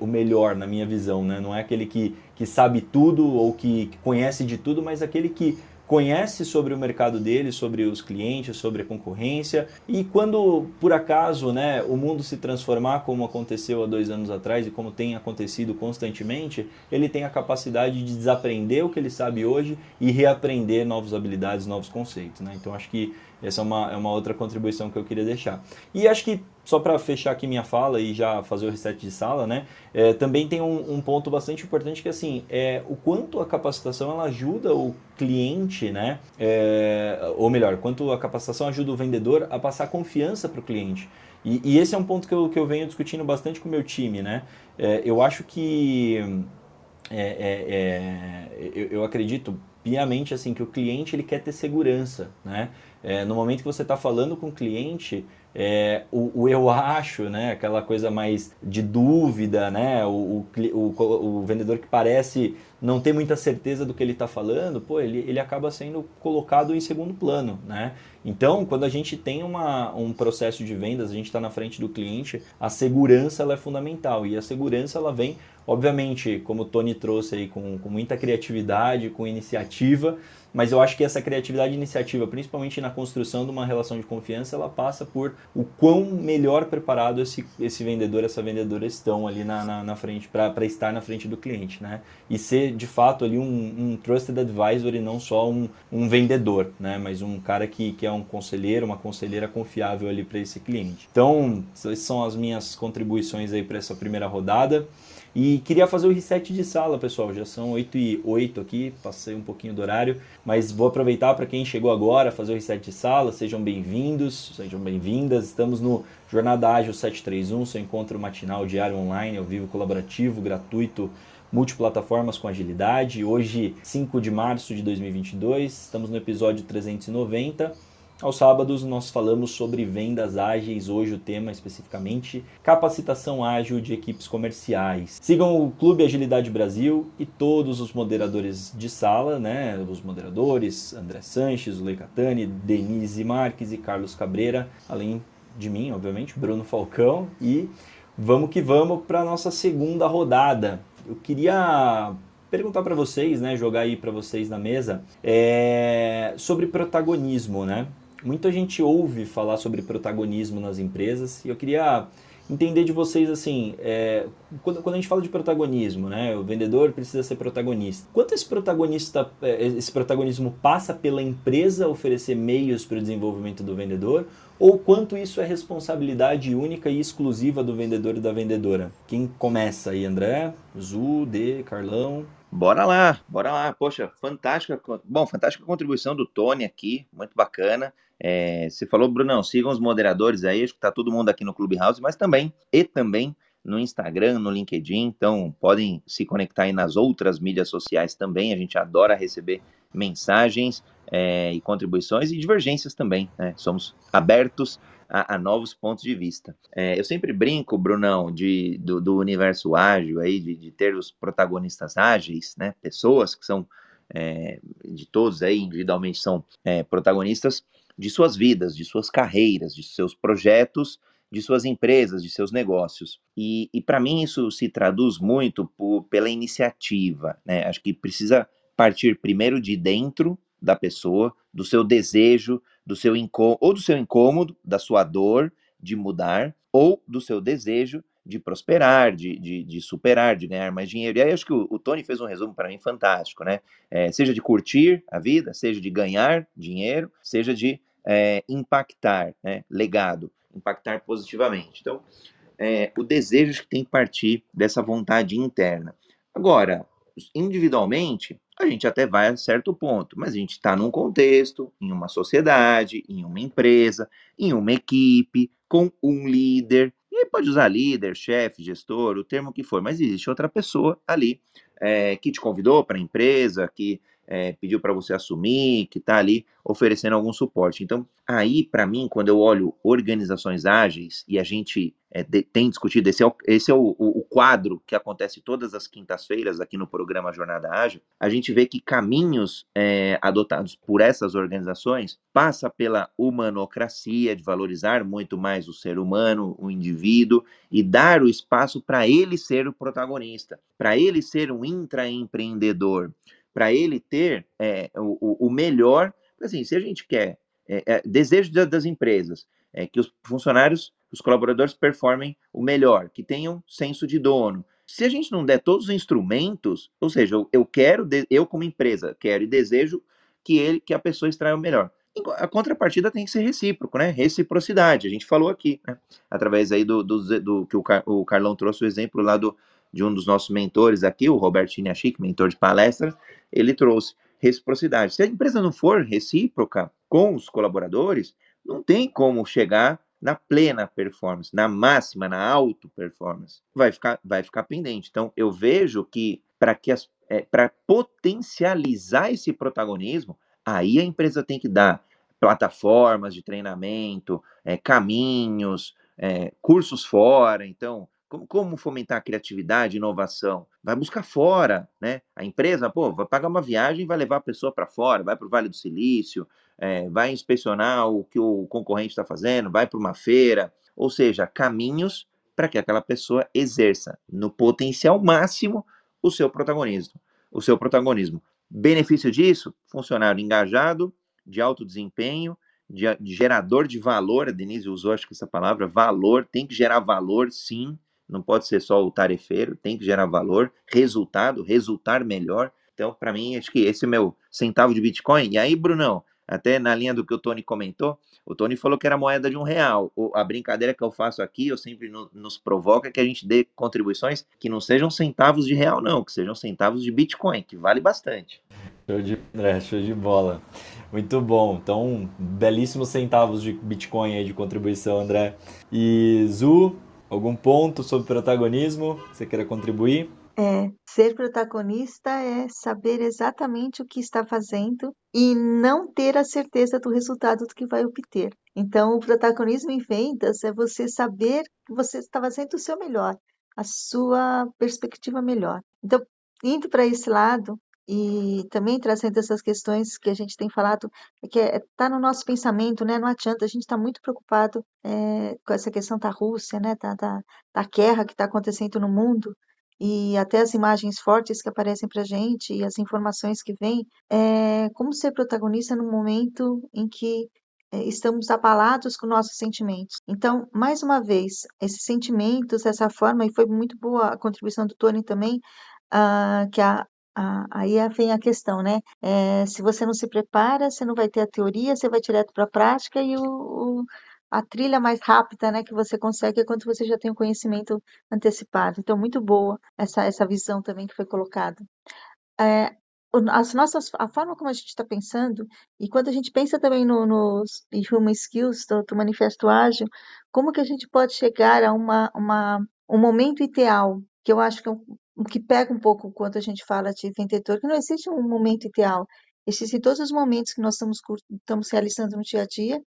Speaker 1: o melhor, na minha visão, né? não é aquele que, que sabe tudo ou que conhece de tudo, mas aquele que conhece sobre o mercado dele, sobre os clientes, sobre a concorrência e quando por acaso né, o mundo se transformar como aconteceu há dois anos atrás e como tem acontecido constantemente, ele tem a capacidade de desaprender o que ele sabe hoje e reaprender novas habilidades, novos conceitos. Né? Então acho que essa é uma, é uma outra contribuição que eu queria deixar. E acho que, só para fechar aqui minha fala e já fazer o reset de sala, né? É, também tem um, um, ponto bastante importante que, assim, é o quanto a capacitação ela ajuda o cliente, né? É, ou melhor, quanto a capacitação ajuda o vendedor a passar confiança para o cliente. E, e, esse é um ponto que eu, que eu venho discutindo bastante com o meu time, né? É, eu acho que... É, é, é, eu, eu acredito piamente assim que o cliente ele quer ter segurança, né? É, no momento que você está falando com o cliente, é, o, o, eu acho, né, aquela coisa mais de dúvida, né, o, o, o, vendedor que parece não ter muita certeza do que ele está falando, pô, ele, ele acaba sendo colocado em segundo plano, né? Então, quando a gente tem uma, um processo de vendas, a gente está na frente do cliente, a segurança ela é fundamental e a segurança ela vem, obviamente, como o Tony trouxe aí, com, com muita criatividade, com iniciativa, mas eu acho que essa criatividade iniciativa, principalmente na construção de uma relação de confiança, ela passa por o quão melhor preparado esse, esse vendedor, essa vendedora estão ali na, na, na frente, para estar na frente do cliente, né? E ser de fato ali um, um trusted advisor e não só um, um vendedor, né? Mas um cara que, que um conselheiro, uma conselheira confiável ali para esse cliente. Então, essas são as minhas contribuições aí para essa primeira rodada. E queria fazer o reset de sala, pessoal. Já são 8 e 8 aqui, passei um pouquinho pouquinho do horário, mas vou aproveitar para quem chegou agora, fazer o reset de sala, sejam bem-vindos, sejam bem-vindas. Estamos no Jornada Ágil 731, seu encontro matinal diário online, ao vivo, colaborativo, gratuito, multiplataformas com agilidade. Hoje, 5 de março de 2022, estamos no episódio 390 aos sábados nós falamos sobre vendas ágeis, hoje o tema especificamente capacitação ágil de equipes comerciais. Sigam o Clube Agilidade Brasil e todos os moderadores de sala, né? Os moderadores André Sanches, Lei Catani, Denise Marques e Carlos Cabreira, além de mim, obviamente, Bruno Falcão e vamos que vamos para nossa segunda rodada. Eu queria perguntar para vocês, né, jogar aí para vocês na mesa, é, sobre protagonismo, né? Muita gente ouve falar sobre protagonismo nas empresas e eu queria entender de vocês assim, é, quando, quando, a gente fala de protagonismo, né, o vendedor precisa ser protagonista. Quanto esse protagonista, é, esse protagonismo passa pela empresa oferecer meios para o desenvolvimento do vendedor, ou quanto isso é responsabilidade única e exclusiva do vendedor e da vendedora? Quem começa aí, André, Zu, D, Carlão?
Speaker 2: Bora lá, bora lá. Poxa, fantástica. Bom, fantástica contribuição do Tony aqui, muito bacana. É, você falou, Brunão, sigam os moderadores aí, acho que tá todo mundo aqui no Clubhouse, mas também, e também no Instagram, no LinkedIn, então podem se conectar aí nas outras mídias sociais também, a gente adora receber mensagens é, e contribuições e divergências também, né? Somos abertos a, a novos pontos de vista. É, eu sempre brinco, Brunão, de, do, do universo ágil aí, de, de, ter os protagonistas ágeis, né? Pessoas que são é, de todos aí individualmente são é, protagonistas de suas vidas, de suas carreiras, de seus projetos, de suas empresas, de seus negócios. E, e para mim isso se traduz muito por, pela iniciativa. Né? Acho que precisa partir primeiro de dentro da pessoa, do seu desejo, do seu incômodo, ou do seu incômodo, da sua dor de mudar, ou do seu desejo de prosperar, de, de, de, superar, de ganhar mais dinheiro. E aí acho que o, o Tony fez um resumo para mim fantástico, né? É, seja de curtir a vida, seja de ganhar dinheiro, seja de é, impactar, né? Legado, impactar positivamente. Então, é, o desejo que tem que partir dessa vontade interna. Agora, individualmente, a gente até vai a certo ponto, mas a gente está num contexto, em uma sociedade, em uma empresa, em uma equipe, com um líder, e aí pode usar líder, chefe, gestor, o termo que for, mas existe outra pessoa ali é, que te convidou para a empresa, que é, pediu para você assumir, que está ali oferecendo algum suporte. Então, aí, para mim, quando eu olho organizações ágeis, e a gente é, de, tem discutido, esse é, o, esse é o, o, o quadro que acontece todas as quintas-feiras aqui no programa Jornada Ágil, a gente vê que caminhos é, adotados por essas organizações passa pela humanocracia, de valorizar muito mais o ser humano, o indivíduo, e dar o espaço para ele ser o protagonista, para ele ser um intraempreendedor para ele ter é, o, o, melhor. Assim, se a gente quer é, é, desejo das empresas é que os funcionários, os colaboradores performem o melhor, que tenham senso de dono. Se a gente não der todos os instrumentos, ou seja, eu, eu quero, eu como empresa, quero e desejo que ele, que a pessoa extraia o melhor. A contrapartida tem que ser recíproco, né? Reciprocidade. A gente falou aqui, né? Através aí do, do, do que o, Car, o Carlão trouxe o exemplo lá do, de um dos nossos mentores aqui, o Roberto Chiniachik, mentor de palestras, ele trouxe reciprocidade. Se a empresa não for recíproca com os colaboradores, não tem como chegar na plena performance, na máxima, na alto performance. Vai ficar, vai ficar pendente. Então, eu vejo que para que é, para potencializar esse protagonismo, aí a empresa tem que dar plataformas de treinamento, é, caminhos, é, cursos fora. Então, como, como fomentar a criatividade, inovação? Vai buscar fora, né? A empresa, pô, vai pagar uma viagem, vai levar a pessoa para fora, vai para o Vale do Silício, é, vai inspecionar o que o concorrente está fazendo, vai para uma feira, ou seja, caminhos para que aquela pessoa exerça no potencial máximo o seu protagonismo, o seu protagonismo. Benefício disso? Funcionário engajado, de alto desempenho, de, de gerador de valor. A Denise usou, acho que essa palavra, valor. Tem que gerar valor, sim não pode ser só o tarefeiro, tem que gerar valor, resultado, resultar melhor. Então, para mim, acho que esse é o meu centavo de Bitcoin. E aí, Brunão, até na linha do que o Tony comentou, o Tony falou que era moeda de um real. A brincadeira que eu faço aqui, eu sempre no, nos provoca que a gente dê contribuições que não sejam centavos de real, não, que sejam centavos de Bitcoin, que vale bastante.
Speaker 1: Show de, é, show de bola. Muito bom. Então, belíssimos centavos de Bitcoin aí de contribuição, André. E Zu, algum ponto sobre protagonismo que você queira contribuir?
Speaker 3: É, ser protagonista é saber exatamente o que está fazendo e não ter a certeza do resultado do que vai obter. Então, o protagonismo em vendas é você saber que você está fazendo o seu melhor, a sua perspectiva melhor. Então, indo para esse lado e também trazendo essas questões que a gente tem falado, é que está é, tá no nosso pensamento, né? Não adianta, a gente está muito preocupado é, com essa questão da Rússia, né? Da, da, da guerra que está acontecendo no mundo e até as imagens fortes que aparecem para a gente e as informações que vêm, é como ser protagonista no momento em que é, estamos abalados com nossos sentimentos. Então, mais uma vez, esses sentimentos, essa forma, e foi muito boa a contribuição do Tony também, uh, que a, a, aí vem a questão, né? É, se você não se prepara, você não vai ter a teoria, você vai direto para a prática e o, o a trilha mais rápida, né, que você consegue é quando você já tem o conhecimento antecipado. Então, muito boa essa, essa visão também que foi colocada. É, as nossas, a forma como a gente está pensando, e quando a gente pensa também no, nos Human Skills do, do Manifesto Ágil, como que a gente pode chegar a uma, uma, um momento ideal, que eu acho que é que pega um pouco quando a gente fala de vendedor, que não existe um momento ideal, Existem todos os momentos que nós estamos, estamos realizando no dia a dia,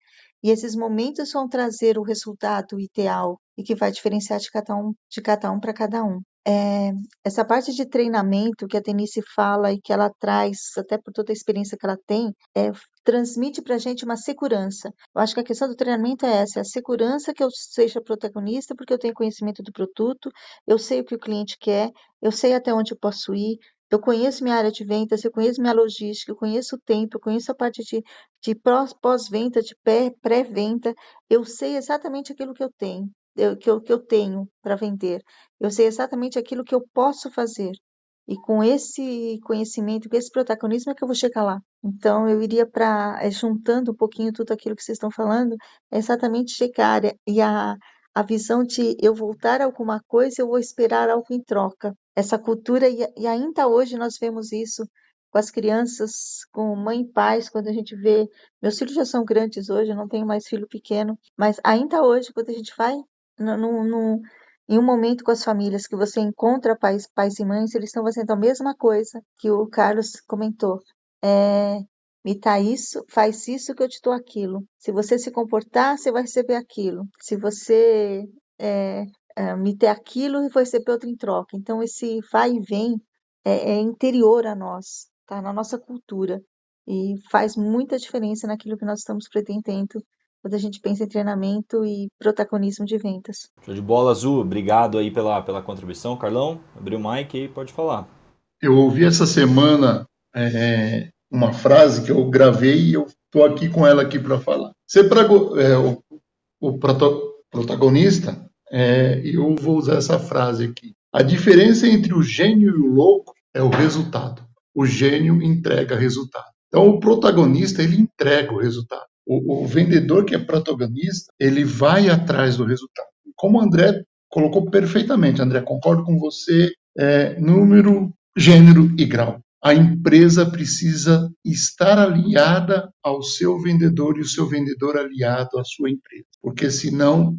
Speaker 3: e esses momentos vão trazer o resultado ideal e que vai diferenciar de cada um, de cada um para cada um. É, essa parte de treinamento que a Denise fala e que ela traz, até por toda a experiência que ela tem, é, transmite para a gente uma segurança. Eu acho que a questão do treinamento é essa: é a segurança que eu seja protagonista, porque eu tenho conhecimento do produto, eu sei o que o cliente quer, eu sei até onde eu posso ir, eu conheço minha área de vendas, eu conheço minha logística, eu conheço o tempo, eu conheço a parte de, de pós-venda, de pré-venda. Eu sei exatamente aquilo que eu tenho, eu, que, eu, que eu tenho para vender. Eu sei exatamente aquilo que eu posso fazer. E com esse conhecimento, com esse protagonismo é que eu vou chegar lá. Então, eu iria para, é, juntando um pouquinho tudo aquilo que vocês estão falando, é exatamente chegar e a, a visão de eu voltar a alguma coisa, eu vou esperar algo em troca essa cultura, e, e ainda hoje nós vemos isso com as crianças, com mãe e pais, quando a gente vê. Meus filhos já são grandes hoje, eu não tenho mais filho pequeno, mas ainda hoje, quando a gente vai no, no, no, em um momento com as famílias que você encontra pais, pais e mães, eles estão fazendo a mesma coisa que o Carlos comentou. É, me tá isso, faz isso que eu te dou aquilo. Se você se comportar, você vai receber aquilo. Se você é, uh, me ter aquilo e receber outro em troca. Então, esse vai e vem é, é interior a nós, tá? na nossa cultura. E faz muita diferença naquilo que nós estamos pretendendo quando a gente pensa em treinamento e protagonismo de vendas.
Speaker 1: Show de bola, Azul. Obrigado aí pela, pela contribuição. Carlão, abriu o mic e pode falar.
Speaker 5: Eu ouvi essa semana é, uma frase que eu gravei e eu estou aqui com ela aqui para falar. Ser é, o, o protagonista é, eu vou usar essa frase aqui. A diferença entre o gênio e o louco é o resultado. O gênio entrega resultado. Então, o protagonista, ele entrega o resultado. O, o vendedor que é protagonista, ele vai atrás do resultado. Como o André colocou perfeitamente, André, concordo com você, é, número, gênero e grau. A empresa precisa estar alinhada ao seu vendedor e o seu vendedor aliado à sua empresa, porque senão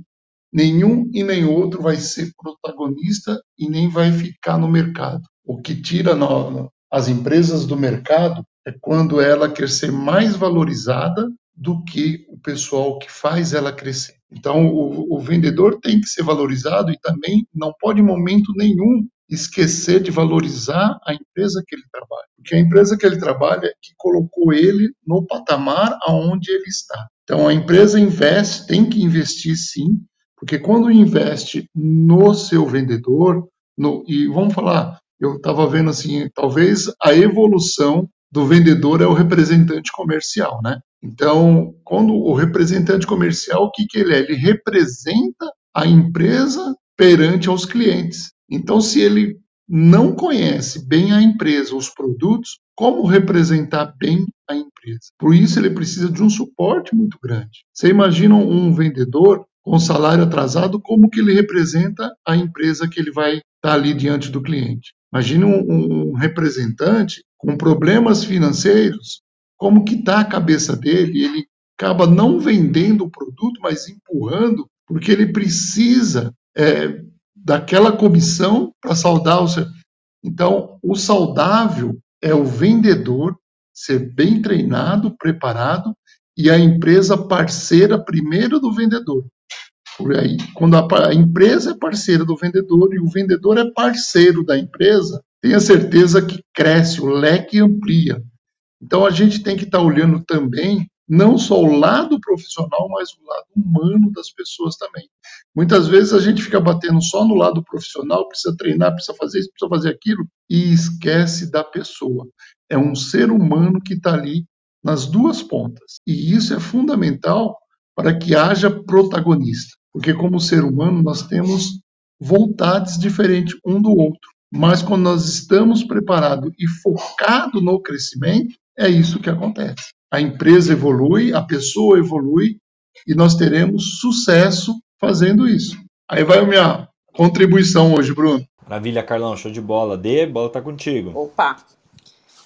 Speaker 5: nenhum e nem outro vai ser protagonista e nem vai ficar no mercado. O que tira no, as empresas do mercado é quando ela quer ser mais valorizada do que o pessoal que faz ela crescer. Então, o, o vendedor tem que ser valorizado e também não pode, em momento nenhum, esquecer de valorizar a empresa que ele trabalha. Porque a empresa que ele trabalha é que colocou ele no patamar aonde ele está. Então, a empresa investe, tem que investir sim, porque quando investe no seu vendedor, no, e vamos falar, eu estava vendo assim, talvez a evolução do vendedor é o representante comercial, né? Então, quando o representante comercial, o que, que ele é? Ele representa a empresa perante aos clientes. Então, se ele não conhece bem a empresa, os produtos, como representar bem a empresa? Por isso, ele precisa de um suporte muito grande. Você imagina um vendedor com salário atrasado, como que ele representa a empresa que ele vai estar ali diante do cliente. Imagine um, um representante com problemas financeiros, como que está a cabeça dele? Ele acaba não vendendo o produto, mas empurrando, porque ele precisa é, daquela comissão para saldar o seu. Então, o saudável é o vendedor ser bem treinado, preparado e a empresa parceira primeiro do vendedor. Aí, quando a, a empresa é parceira do vendedor e o vendedor é parceiro da empresa, tenha certeza que cresce, o leque amplia. Então a gente tem que estar tá olhando também não só o lado profissional, mas o lado humano das pessoas também. Muitas vezes a gente fica batendo só no lado profissional, precisa treinar, precisa fazer isso, precisa fazer aquilo, e esquece da pessoa. É um ser humano que está ali nas duas pontas. E isso é fundamental para que haja protagonista. Porque, como ser humano, nós temos vontades diferentes um do outro. Mas quando nós estamos preparados e focados no crescimento, é isso que acontece a empresa evolui, a pessoa evolui e nós teremos sucesso fazendo isso. Aí vai a minha contribuição hoje, Bruno.
Speaker 1: Maravilha, Carlão, show de bola. Dê, bola tá contigo.
Speaker 4: Opa!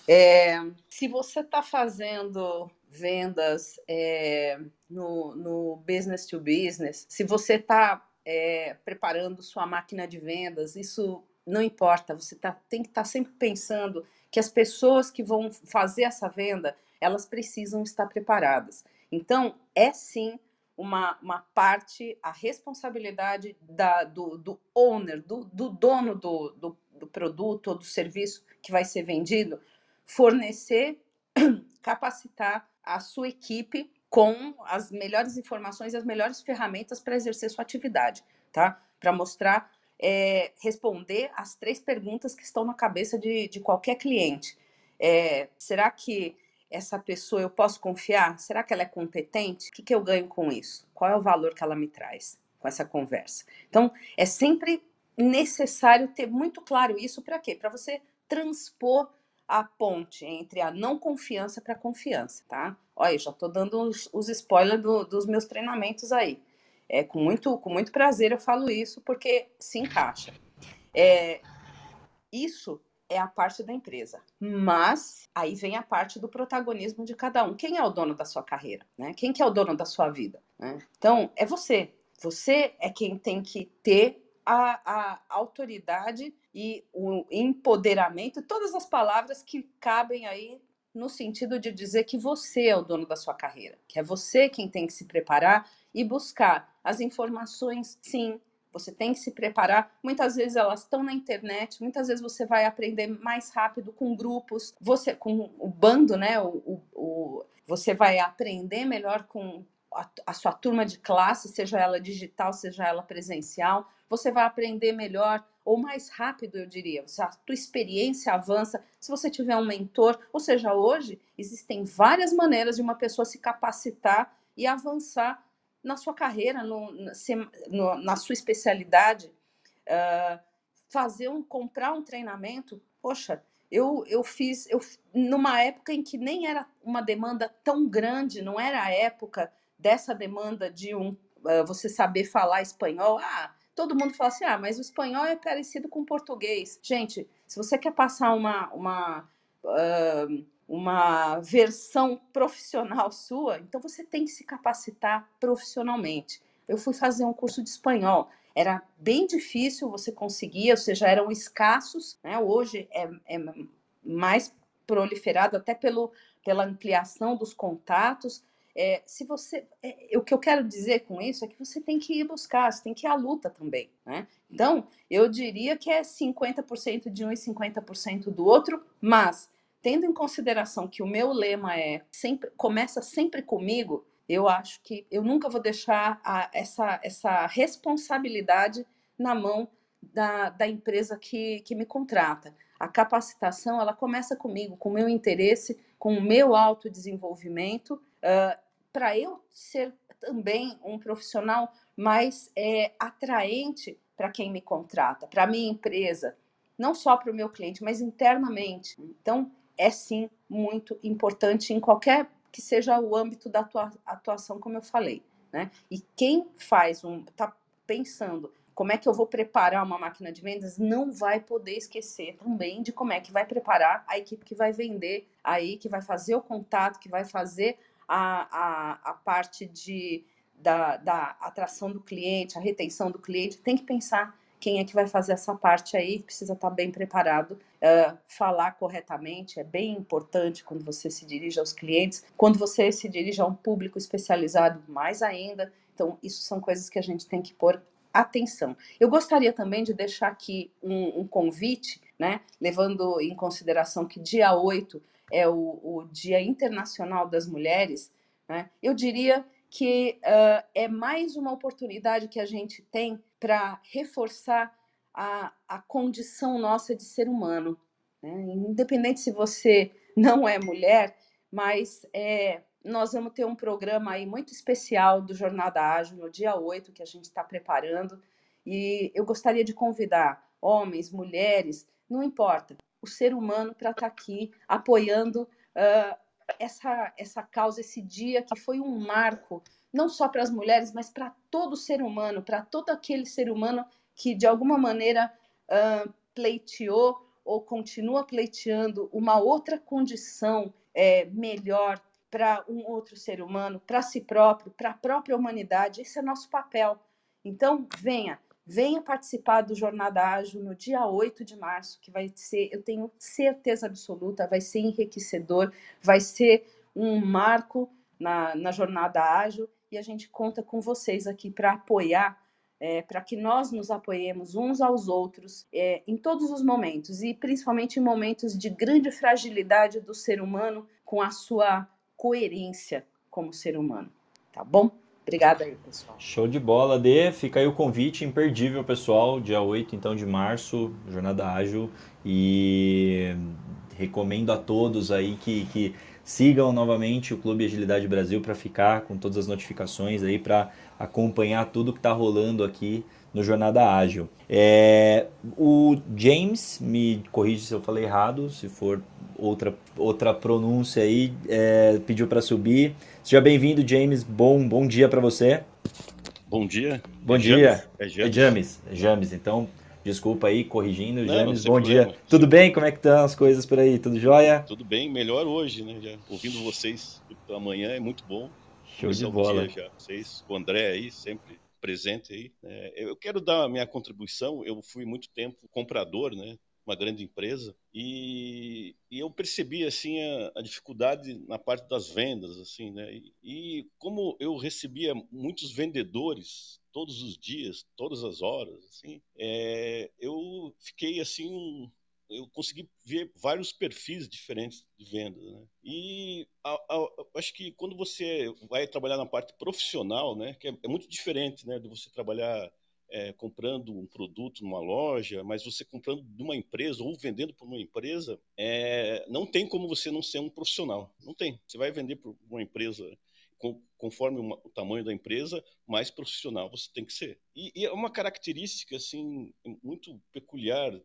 Speaker 4: É, se você está fazendo vendas é, no, no, business to business, se você está é, preparando sua máquina de vendas, isso não importa, você tá, tem que estar tá sempre pensando que as pessoas que vão fazer essa venda, elas precisam estar preparadas. Então, é sim uma, uma parte, a responsabilidade da, do, do owner, do, do dono do, do, do produto ou do serviço que vai ser vendido, fornecer, *clears throat* capacitar a sua equipe com as melhores informações e as melhores ferramentas para exercer sua atividade, tá? Para mostrar, é, responder as três perguntas que estão na cabeça de, de qualquer cliente. É, será que essa pessoa eu posso confiar? Será que ela é competente? O que, que eu ganho com isso? Qual é o valor que ela me traz com essa conversa? Então, é sempre necessário ter muito claro isso para quê? Para você transpor a ponte entre a não confiança para a confiança, tá? Olha, já estou dando os, os spoilers do, dos meus treinamentos aí. É, com, muito, com muito prazer eu falo isso porque se encaixa. É, isso é a parte da empresa. Mas aí vem a parte do protagonismo de cada um. Quem é o dono da sua carreira? Né? Quem que é o dono da sua vida? Né? Então, é você. Você é quem tem que ter a, a autoridade e o empoderamento, todas as palavras que cabem aí no sentido de dizer que você é o dono da sua carreira, que é você quem tem que se preparar e buscar as informações, sim, você tem que se preparar. Muitas vezes elas estão na internet, muitas vezes você vai aprender mais rápido com grupos, você com o bando, né? O, o, o você vai aprender melhor com a, a, sua turma de classe, seja ela digital, seja ela presencial. Você vai aprender melhor ou mais rápido, eu diria. A tua experiência avança se você tiver um mentor. Ou seja, hoje existem várias maneiras de uma pessoa se capacitar e avançar na sua carreira, no, no, na sua especialidade, uh, fazer um, comprar um treinamento, poxa, eu, eu fiz, eu, numa época em que nem era uma demanda tão grande, não era a época dessa demanda de um, uh, você saber falar espanhol, ah, todo mundo fala assim, ah, mas o espanhol é parecido com o português. Gente, se você quer passar uma, uma uh, uma versão profissional sua, então você tem que se capacitar profissionalmente. Eu fui fazer um curso de espanhol, era bem difícil você conseguir, ou seja, eram escassos, né? hoje é, é mais proliferado até pelo, pela ampliação dos contatos. É, se você, é, o que eu quero dizer com isso é que você tem que ir buscar, você tem que ir à luta também, né? Então, eu diria que é 50% de um e 50% do outro, mas tendo em consideração que o meu lema é sempre começa sempre comigo, eu acho que eu nunca vou deixar a, essa, essa responsabilidade na mão da, da empresa que, que me contrata. A capacitação ela começa comigo, com o meu interesse, com o meu autodesenvolvimento, uh, para eu ser também um profissional mais é, atraente para quem me contrata, para minha empresa, não só para o meu cliente, mas internamente. Então, é sim muito importante em qualquer que seja o âmbito da tua atuação, como eu falei. Né? E quem faz um. está pensando como é que eu vou preparar uma máquina de vendas, não vai poder esquecer também de como é que vai preparar a equipe que vai vender aí, que vai fazer o contato, que vai fazer a, a, a parte de, da, da atração do cliente, a retenção do cliente. Tem que pensar quem é que vai fazer essa parte aí, precisa estar bem preparado, uh, falar corretamente, é bem importante quando você se dirige aos clientes, quando você se dirige a um público especializado, mais ainda. Então, isso são coisas que a gente tem que pôr atenção. Eu gostaria também de deixar aqui um, um convite, né, levando em consideração que dia 8 é o, o Dia Internacional das Mulheres, né, eu diria que uh, é mais uma oportunidade que a gente tem para reforçar a, a condição nossa de ser humano. Né? Independente se você não é mulher, mas é, nós vamos ter um programa aí muito especial do Jornada Ágil no dia 8, que a gente está preparando. E eu gostaria de convidar homens, mulheres, não importa, o ser humano para estar tá aqui apoiando uh, essa, essa causa, esse dia que foi um marco, não só para as mulheres, mas para todo ser humano, para todo aquele ser humano que de alguma maneira uh, pleiteou ou continua pleiteando uma outra condição é, melhor para um outro ser humano, para si próprio, para a própria humanidade. Esse é nosso papel. Então, venha, venha participar do Jornada Ágil no dia 8 de março, que vai ser, eu tenho certeza absoluta, vai ser enriquecedor, vai ser um marco na, na Jornada Ágil e a gente conta com vocês aqui para apoiar, é, para que nós nos apoiemos uns aos outros é, em todos os momentos e principalmente em momentos de grande fragilidade do ser humano com a sua coerência como ser humano. Tá bom? Obrigada aí, pessoal.
Speaker 1: Show de bola, Dê. Fica aí o convite imperdível, pessoal. Dia 8, então, de março, Jornada Ágil. E recomendo a todos aí que, que sigam novamente o Clube Agilidade Brasil para ficar com todas as notificações aí, para acompanhar tudo que está rolando aqui no Jornada Ágil. É, o James, me corrige se eu falei errado, se for outra, outra pronúncia aí, é, pediu para subir. Seja bem-vindo, James. Bom, bom dia para você.
Speaker 7: Bom dia.
Speaker 1: Bom é dia. É James. É James. É James. Então, desculpa aí, corrigindo. Não, James, bom problema. dia. Tudo bem? Como é que estão as coisas por aí? Tudo jóia?
Speaker 7: Tudo bem, melhor hoje, né? Já ouvindo vocês amanhã é muito bom.
Speaker 1: Show de bola.
Speaker 7: Já. Vocês, o André aí, sempre presente aí. É, eu quero dar a minha contribuição. Eu fui muito tempo comprador, né? Uma grande empresa e, e eu percebi assim a, a, dificuldade na parte das vendas, assim, né? E, e como eu recebia muitos vendedores todos os dias, todas as horas, assim, é, eu fiquei assim eu consegui ver vários perfis diferentes de vendas. Né? E a, a, acho que quando você vai trabalhar na parte profissional, né, que é, é muito diferente né, de você trabalhar é, comprando um produto numa loja, mas você comprando de uma empresa ou vendendo para uma empresa, é, não tem como você não ser um profissional. Não tem. Você vai vender para uma empresa conforme o tamanho da empresa, mais profissional você tem que ser. E, e é uma característica assim muito peculiar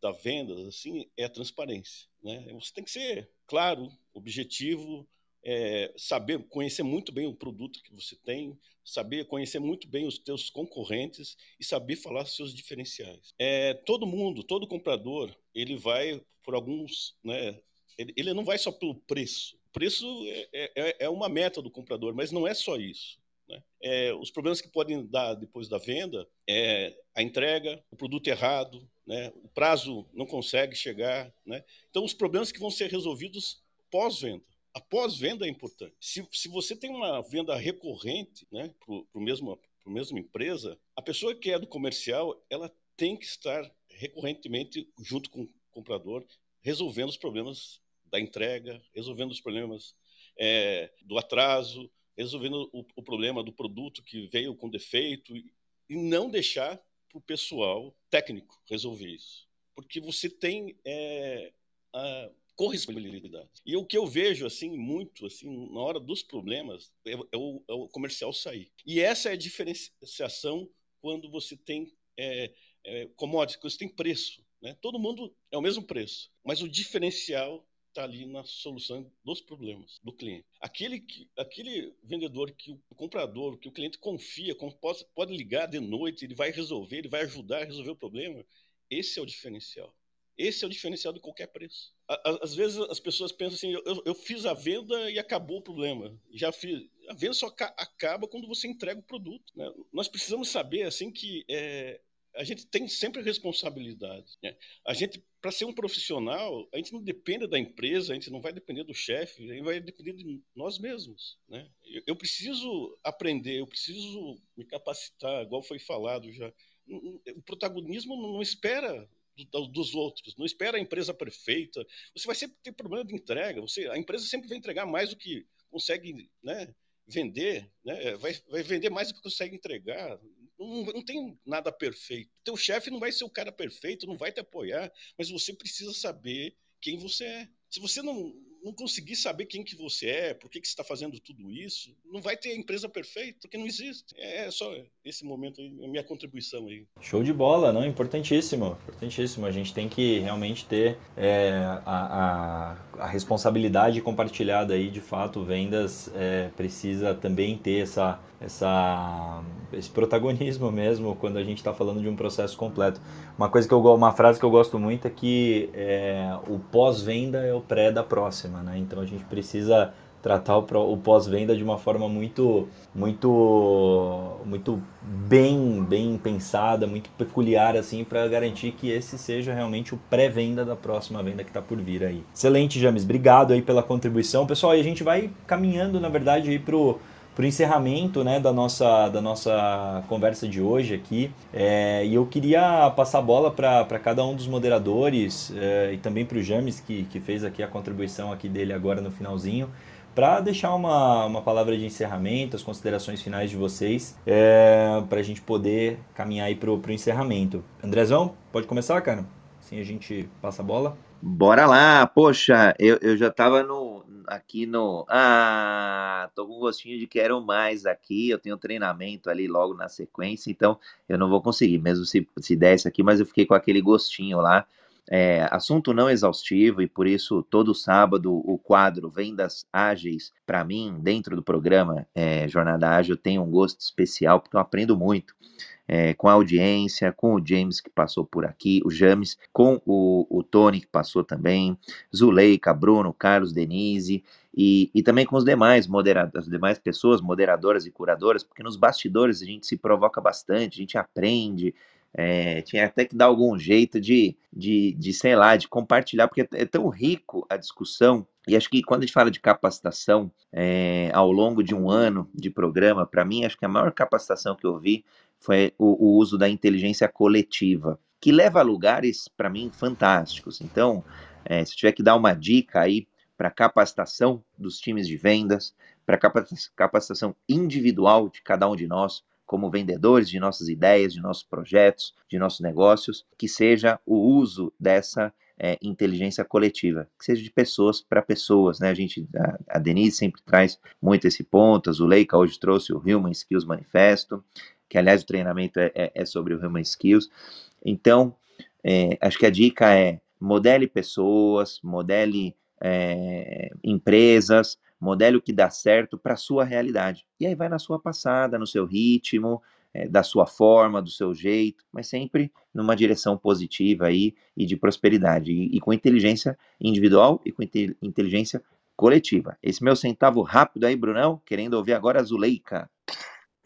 Speaker 7: da venda, assim, é a transparência. Né? Você tem que ser claro, objetivo, é, saber conhecer muito bem o produto que você tem, saber conhecer muito bem os teus concorrentes e saber falar seus diferenciais. É, todo mundo, todo comprador, ele vai por alguns, né? Ele, ele não vai só pelo preço. O preço é, é, é uma meta do comprador, mas não é só isso. Né? É, os problemas que podem dar depois da venda é a entrega, o produto errado, né? o prazo não consegue chegar. Né? Então, os problemas que vão ser resolvidos pós-venda. A pós-venda é importante. Se, se você tem uma venda recorrente né, para a mesmo, mesma empresa, a pessoa que é do comercial ela tem que estar recorrentemente junto com o comprador resolvendo os problemas da entrega, resolvendo os problemas é, do atraso, resolvendo o, o, problema do produto que veio com defeito e não deixar para o pessoal técnico resolver isso. Porque você tem é, a corresponsabilidade. E o que eu vejo assim muito assim na hora dos problemas é, é, o, é o, comercial sair. E essa é a diferenciação quando você tem é, é, commodities, quando você tem preço. Né? Todo mundo é o mesmo preço, mas o diferencial está ali na solução dos problemas do cliente. Aquele, que, aquele vendedor que o comprador, que o cliente confia, pode, pode ligar de noite, ele vai resolver, ele vai ajudar a resolver o problema, esse é o diferencial. Esse é o diferencial de qualquer preço. Às vezes as pessoas pensam assim: eu, eu fiz a venda e acabou o problema. Já fiz. A venda só acaba quando você entrega o produto. Né? Nós precisamos saber assim que é, a gente tem sempre responsabilidade. Né? A gente, para ser um profissional, a gente não depende da empresa, a gente não vai depender do chefe, a gente vai depender de nós mesmos. Né? Eu, eu preciso aprender, eu preciso me capacitar, igual foi falado já. O protagonismo não espera dos outros. Não espera a empresa perfeita. Você vai sempre ter problema de entrega. Você, a empresa sempre vai entregar mais do que consegue né, vender, né? Vai, vai vender mais do que consegue entregar. Não, não tem nada perfeito. Teu chefe não vai ser o cara perfeito, não vai te apoiar, mas você precisa saber quem você é. Se você não, não conseguir saber quem que você é, por que, que você está fazendo tudo isso, não vai ter a empresa perfeita, porque não existe. É só esse momento aí, minha contribuição aí.
Speaker 1: Show de bola, não? Importantíssimo, importantíssimo. A gente tem que realmente ter é, a, a, a, responsabilidade compartilhada aí, de fato, vendas é, precisa também ter essa, essa, esse protagonismo *laughs* mesmo quando a gente está falando de um processo completo. Uma coisa que eu uma frase que eu gosto muito é que é, o pós-venda é o pré da próxima né? Então a gente precisa tratar o, pós-venda de uma forma muito muito muito bem bem pensada muito peculiar assim para garantir que esse seja realmente o pré-venda da próxima venda que está por vir aí. Excelente James. Obrigado aí pela contribuição. Pessoal e a gente vai caminhando na verdade aí pro para o encerramento né, da, nossa, da nossa conversa de hoje aqui. É, e eu queria passar a bola para cada um dos moderadores é, e também para o James, que, que fez aqui a contribuição aqui dele agora no finalzinho, para deixar uma, uma palavra de encerramento, as considerações finais de vocês, é, para a gente poder caminhar aí para o encerramento. Andrezão, pode começar, cara? Assim a gente passa a bola.
Speaker 2: Bora lá, poxa, eu, eu já estava no, aqui no. Ah, tô com gostinho de quero mais aqui. Eu tenho treinamento ali logo na sequência, então eu não vou conseguir, mesmo se, se desse aqui, mas eu fiquei com aquele gostinho lá. É, assunto não exaustivo e por isso todo sábado o quadro Vendas Ágeis, para mim, dentro do programa é, Jornada Ágil, tem um gosto especial porque eu aprendo muito é, com a audiência, com o James que passou por aqui, o James, com o, o Tony que passou também, Zuleika, Bruno, Carlos, Denise, e, e também com os demais moderadores, as demais pessoas, moderadoras e curadoras, porque nos bastidores a gente se provoca bastante, a gente aprende, é, tinha até que dar algum jeito de, de, de, sei lá, de compartilhar, porque é tão rico a discussão. E acho que quando a gente fala de capacitação é, ao longo de um ano de programa, para mim, acho que a maior capacitação que eu vi foi o, o uso da inteligência coletiva, que leva a lugares, para mim, fantásticos. Então, é, se tiver que dar uma dica aí para capacitação dos times de vendas, para capacitação individual de cada um de nós, como vendedores de nossas ideias, de nossos projetos, de nossos negócios, que seja o uso dessa é, inteligência coletiva, que seja de pessoas para pessoas, né? A gente, a, a, Denise sempre traz muito esse ponto, a Zuleika hoje trouxe o Human Skills Manifesto, que aliás o treinamento é, é, é sobre o Human Skills. Então, é, acho que a dica é modele pessoas, modele é, empresas, modele o que dá certo para a sua realidade. E aí vai na sua passada, no seu ritmo, é, da sua forma, do seu jeito, mas sempre numa direção positiva aí e de prosperidade, e, e com inteligência individual e com inteligência coletiva. Esse meu centavo rápido aí, Brunão, querendo ouvir agora a Zuleika.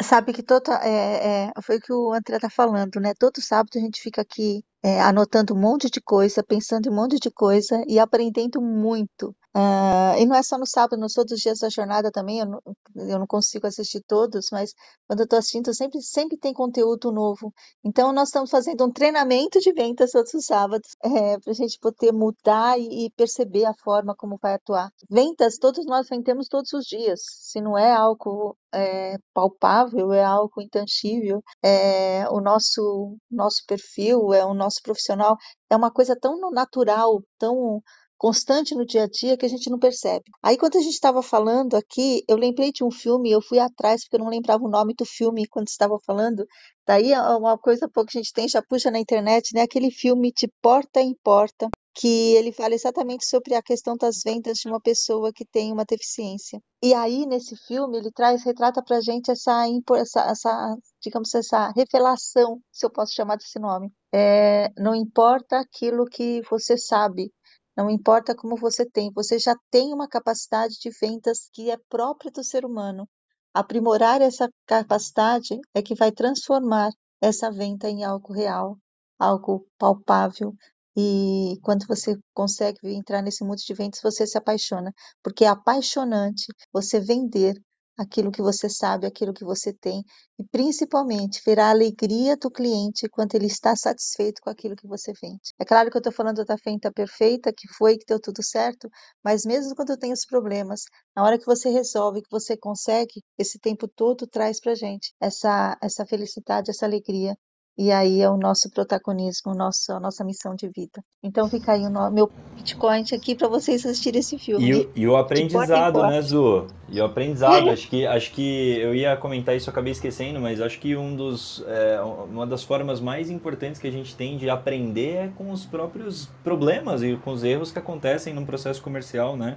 Speaker 3: Sabe que todo, é, é, foi o que o André tá falando, né? Todo sábado a gente fica aqui é, anotando um monte de coisa, pensando em um monte de coisa e aprendendo muito. Uh, e não é só no sábado, nos outros dias da jornada também, eu não, eu não consigo assistir todos, mas quando eu estou assistindo, sempre, sempre tem conteúdo novo. Então, nós estamos fazendo um treinamento de vendas todos os sábados, é, para a gente poder mudar e, e, perceber a forma como vai atuar. Vendas, todos nós vendemos todos os dias. Se não é algo é, palpável, é algo intangível, é, o nosso, nosso perfil, é o nosso profissional, é uma coisa tão natural, tão constante no dia a dia que a gente não percebe. Aí quando a gente estava falando aqui, eu lembrei de um filme, eu fui atrás porque eu não lembrava o nome do filme quando estava falando. Daí é uma coisa pouco que a gente tem, já puxa na internet, né? Aquele filme de porta em porta que ele fala exatamente sobre a questão das vendas de uma pessoa que tem uma deficiência. E aí, nesse filme, ele traz, retrata pra gente essa, essa, essa digamos, essa revelação, se eu posso chamar desse nome. É, não importa aquilo que você sabe, não importa como você tem, você já tem uma capacidade de vendas que é própria do ser humano. Aprimorar essa capacidade é que vai transformar essa venda em algo real, algo palpável. E quando você consegue entrar nesse mundo de vendas, você se apaixona, porque é apaixonante você vender aquilo que você sabe, aquilo que você tem, e principalmente ver a alegria do cliente quando ele está satisfeito com aquilo que você vende. É claro que eu estou falando da venda perfeita, que foi, que deu tudo certo, mas mesmo quando tem os problemas, na hora que você resolve, que você consegue, esse tempo todo traz para gente essa, essa felicidade, essa alegria. E aí é o nosso protagonismo, nosso, a nossa missão de vida. Então fica aí o no, meu Bitcoin aqui para vocês assistirem esse filme.
Speaker 1: E, o- e o aprendizado, né, Zu? E o aprendizado, *laughs* acho que, acho que eu ia comentar isso, acabei esquecendo, mas acho que um dos, é, uma das formas mais importantes que a gente tem de aprender é com os próprios problemas e com os erros que acontecem no processo comercial, né?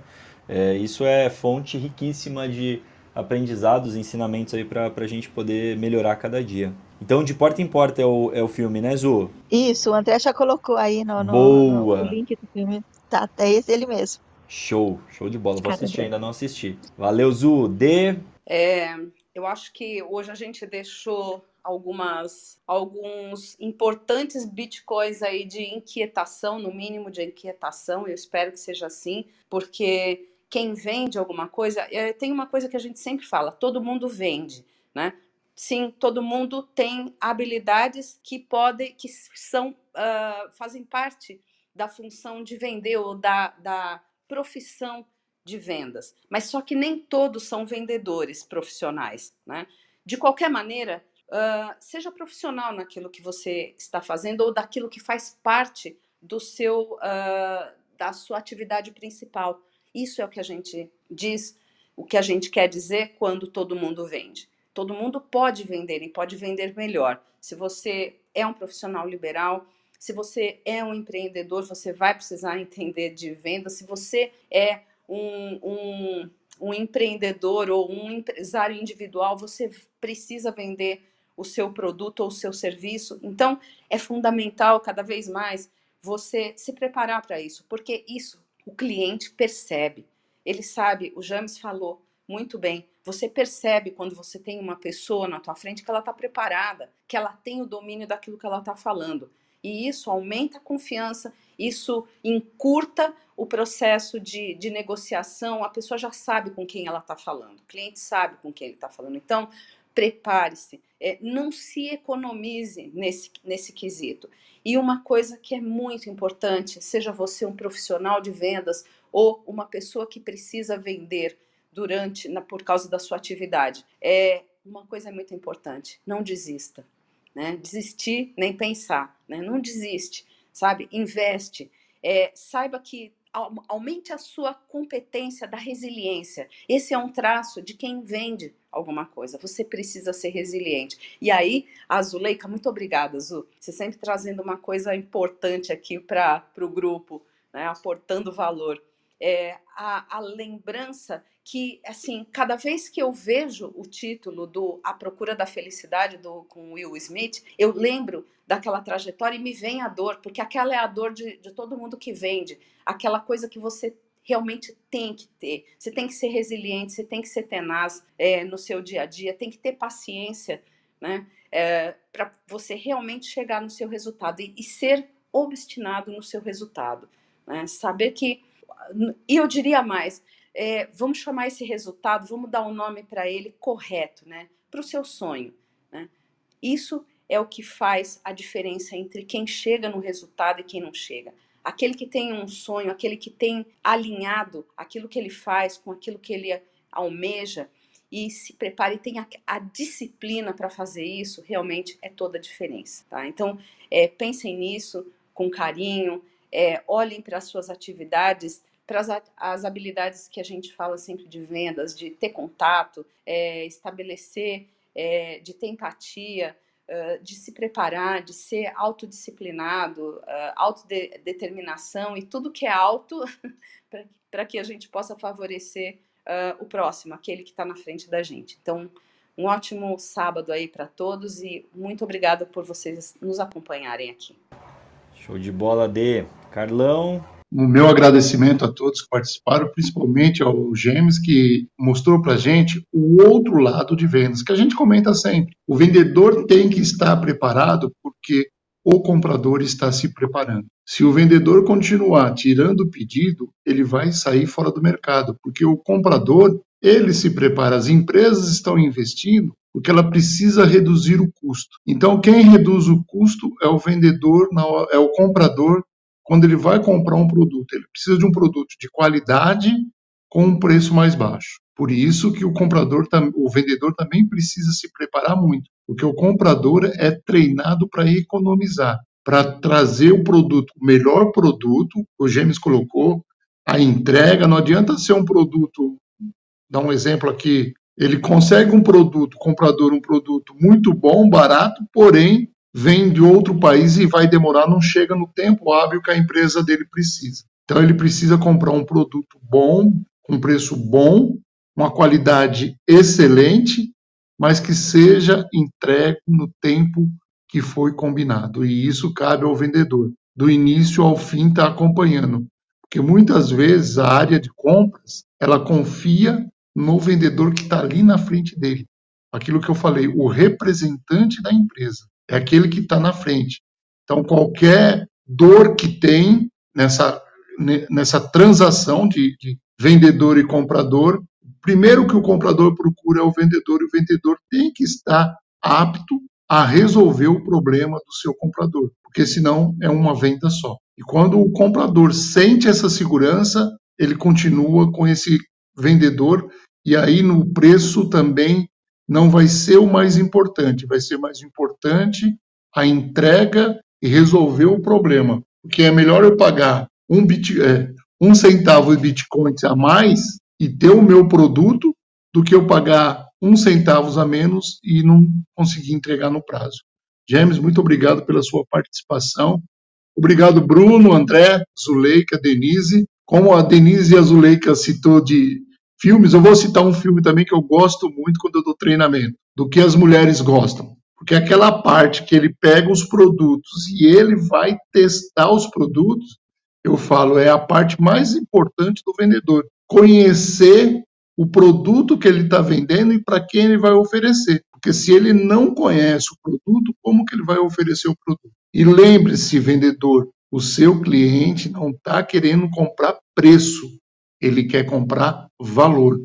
Speaker 1: É, isso é fonte riquíssima de aprendizados, ensinamentos aí para a gente poder melhorar cada dia. Então, de porta em porta é o, é o filme, né, Zu?
Speaker 3: Isso, o André já colocou aí no, no,
Speaker 1: Boa.
Speaker 3: no link do filme. Tá, é esse ele mesmo.
Speaker 1: Show, show de bola. Vou
Speaker 3: Cara,
Speaker 1: assistir, ainda não assisti. Valeu, Zu. D.
Speaker 4: É, eu acho que hoje a gente deixou algumas, alguns importantes bitcoins aí de inquietação, no mínimo de inquietação. Eu espero que seja assim, porque quem vende alguma coisa, é, tem uma coisa que a gente sempre fala: todo mundo vende, né? Sim, todo mundo tem habilidades que podem, que são, ah, fazem parte da função de vender ou da, da profissão de vendas. Mas só que nem todos são vendedores profissionais, né? De qualquer maneira, ah, seja profissional naquilo que você está fazendo ou daquilo que faz parte do seu, ah, da sua atividade principal. Isso é o que a gente diz, o que a gente quer dizer quando todo mundo vende. Todo mundo pode vender e pode vender melhor. Se você é um profissional liberal, se você é um empreendedor, você vai precisar *laughs* entender de venda. Se você é um, um, um empreendedor ou um empresário individual, você precisa vender o seu produto ou o seu serviço. Então, é fundamental cada vez mais você se preparar para isso, porque isso o cliente percebe. Ele sabe, o James falou muito bem. Você percebe quando você tem uma pessoa na tua frente que ela está preparada, que ela tem o domínio daquilo que ela está falando. E isso aumenta a confiança, isso encurta o processo de, de negociação, a pessoa já sabe com quem ela está falando, o cliente sabe com quem ele está falando. Então, prepare-se, é, não se economize nesse, nesse quesito. E uma coisa que é muito importante, seja você um profissional de vendas ou uma pessoa que precisa vender durante, na, por causa da sua atividade, é uma coisa muito importante: não desista. Né? Desistir, nem pensar. Né? Não desiste, sabe? Investe. É, saiba que au- aumente a sua competência da resiliência. Esse é um traço de quem vende alguma coisa. Você precisa ser resiliente. E aí, a Zuleika, muito obrigada, Zu. Você sempre trazendo uma coisa importante aqui para o grupo, né? aportando valor. É, a, a lembrança que, assim, cada vez que eu vejo o título do A Procura da Felicidade do, com Will Smith, eu lembro daquela trajetória e me vem a dor, porque aquela é a dor de, de todo mundo que vende, aquela coisa que você realmente tem que ter. Você tem que ser resiliente, você tem que ser tenaz é, no seu dia a dia, tem que ter paciência, né? É, para você realmente chegar no seu resultado e, e ser obstinado no seu resultado. Né? Saber que. E eu diria mais, é, vamos chamar esse resultado, vamos dar um nome para ele correto, né? Para o seu sonho. Né? Isso é o que faz a diferença entre quem chega no resultado e quem não chega. Aquele que tem um sonho, aquele que tem alinhado aquilo que ele faz com aquilo que ele almeja e se prepare e tenha a disciplina para fazer isso, realmente é toda a diferença. Tá? Então, é, pensem nisso com carinho, é, olhem para as suas atividades, para as, as habilidades que a gente fala sempre de vendas, de ter contato, é, estabelecer, é, de ter empatia, de se preparar, de ser autodisciplinado, uh, autodeterminação e tudo que é alto *laughs* para que a gente possa favorecer o próximo, aquele que está na frente da gente. Então, um ótimo sábado aí para todos e muito obrigada por vocês nos acompanharem aqui.
Speaker 1: Show de bola, D. Carlão.
Speaker 5: O meu agradecimento a todos que participaram, principalmente ao Gêmeos, que mostrou para gente o outro lado de vendas, que a gente comenta sempre. O vendedor tem que estar preparado porque o comprador está se preparando. Se o vendedor continuar tirando o pedido, ele vai sair fora do mercado, porque o comprador, ele se prepara. As empresas estão investindo porque ela precisa reduzir o custo. Então, quem reduz o custo é o vendedor, é o comprador, quando ele vai comprar um produto. Ele precisa de um produto de qualidade com um preço mais baixo. Por isso que o comprador, o vendedor também precisa se preparar muito, porque o comprador é treinado para economizar, para trazer o produto, o melhor produto, o James colocou, a entrega, não adianta ser um produto, dar um exemplo aqui, ele consegue um produto, o comprador um produto muito bom, barato, porém vem de outro país e vai demorar, não chega no tempo hábil que a empresa dele precisa. Então ele precisa comprar um produto bom, com preço bom, uma qualidade excelente, mas que seja entregue no tempo que foi combinado. E isso cabe ao vendedor. Do início ao fim está acompanhando. Porque muitas vezes a área de compras, ela confia no vendedor que está ali na frente dele. Aquilo que eu falei, o representante da empresa. É aquele que está na frente. Então, qualquer dor que tem nessa, nessa transação de, de vendedor e comprador, primeiro que o comprador procura é o vendedor, e o vendedor tem que estar apto a resolver o problema do seu comprador, porque senão é uma venda só. E quando o comprador sente essa segurança, ele continua com esse vendedor, e aí no preço também não vai ser o mais importante, vai ser mais importante a entrega e resolver o problema. Porque é melhor eu pagar um, bit, é, um centavo de bitcoins a mais e ter o meu produto do que eu pagar uns centavos a menos e não conseguir entregar no prazo. James, muito obrigado pela sua participação. Obrigado, Bruno, André, Zuleika, Denise. Como a Denise e a Zuleika citou de filmes, eu vou citar um filme também que eu gosto muito quando eu dou treinamento, do que as mulheres gostam. Porque é aquela parte que ele pega os produtos e ele vai testar os produtos, eu falo, é a parte mais importante do vendedor conhecer o produto que ele está vendendo e para quem ele vai oferecer. Porque se ele não conhece o produto, como que ele vai oferecer o produto? E lembre-se, vendedor, o seu cliente não está querendo comprar preço, ele quer comprar valor.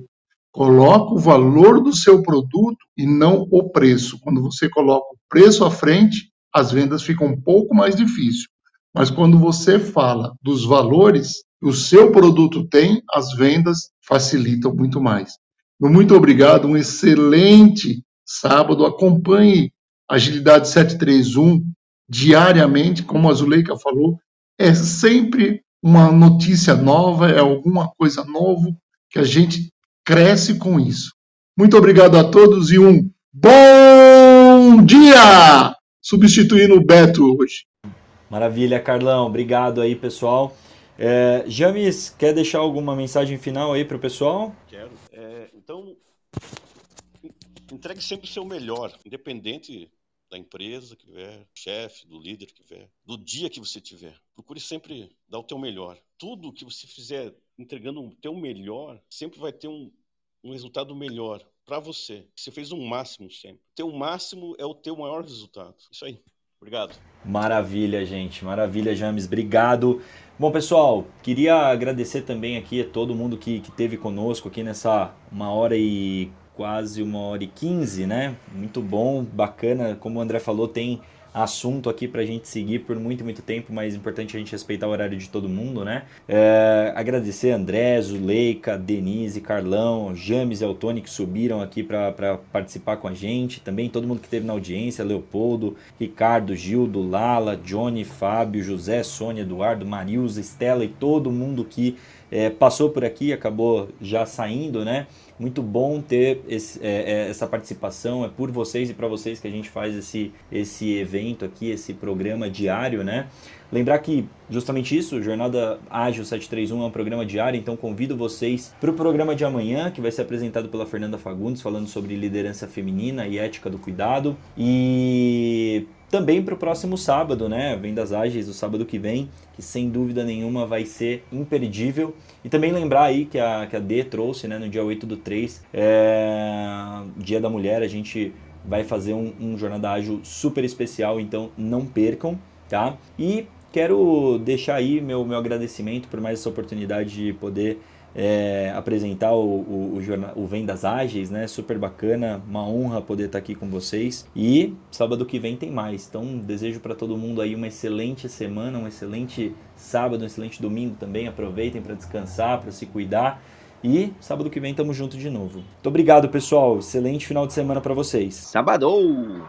Speaker 5: Coloca o valor do seu produto e não o preço. Quando você coloca o preço à frente, as vendas ficam um pouco mais difíceis. Mas quando você fala dos valores, o seu produto tem, as vendas facilitam muito mais. Muito obrigado, um excelente sábado. Acompanhe Agilidade 731 diariamente, como a Zuleika falou, é sempre uma notícia nova, é alguma coisa nova que a gente cresce com isso. Muito obrigado a todos e um bom dia! Substituindo o Beto hoje.
Speaker 1: Maravilha, Carlão. Obrigado aí, pessoal. É, James, quer deixar alguma mensagem final aí para o pessoal?
Speaker 7: Quero. É, então, entregue sempre o seu melhor, independente da empresa que tiver, chefe, do líder que tiver, do dia que você tiver. Procure sempre dar o teu melhor. Tudo que você fizer entregando o teu melhor, sempre vai ter um, um resultado melhor para você. Você fez um máximo sempre. O teu máximo é o teu maior resultado. Isso aí. Obrigado.
Speaker 1: Maravilha, gente. Maravilha, James. Obrigado. Bom, pessoal, queria agradecer também aqui a todo mundo que, que teve conosco aqui nessa uma hora e quase uma hora e quinze, né? Muito bom, bacana. Como o André falou, tem assunto aqui para a gente seguir por muito, muito tempo, mas é importante a gente respeitar o horário de todo mundo, né? É, agradecer a André, Zuleika, Denise, Carlão, James e Altoni que subiram aqui para participar com a gente, também todo mundo que esteve na audiência, Leopoldo, Ricardo, Gildo, Lala, Johnny, Fábio, José, Sônia, Eduardo, Marilza, Estela e todo mundo que é, passou por aqui, acabou já saindo, né? Muito bom ter esse, é, é, essa participação, é por vocês e para vocês que a gente faz esse, esse evento aqui, esse programa diário, né? Lembrar que justamente isso, Jornada Ágil 731 é um programa diário, então convido vocês para o programa de amanhã, que vai ser apresentado pela Fernanda Fagundes, falando sobre liderança feminina e ética do cuidado. E também para o próximo sábado, né? Vendas Ágeis, o sábado que vem, que sem dúvida nenhuma vai ser imperdível. E também lembrar aí que a, que a D trouxe, né, no dia 8 do 3, é, Dia da Mulher, a gente vai fazer um, um Jornada Ágil super especial, então não percam, tá? E Quero deixar aí meu, meu agradecimento por mais essa oportunidade de poder é, apresentar o, o, o, jornal, o Vendas Ágeis, né? Super bacana, uma honra poder estar aqui com vocês. E sábado que vem tem mais. Então desejo para todo mundo aí uma excelente semana, um excelente sábado, um excelente domingo também. Aproveitem para descansar, para se cuidar. E sábado que vem tamo junto de novo. Muito obrigado, pessoal. Excelente final de semana para vocês.
Speaker 2: Sabadou!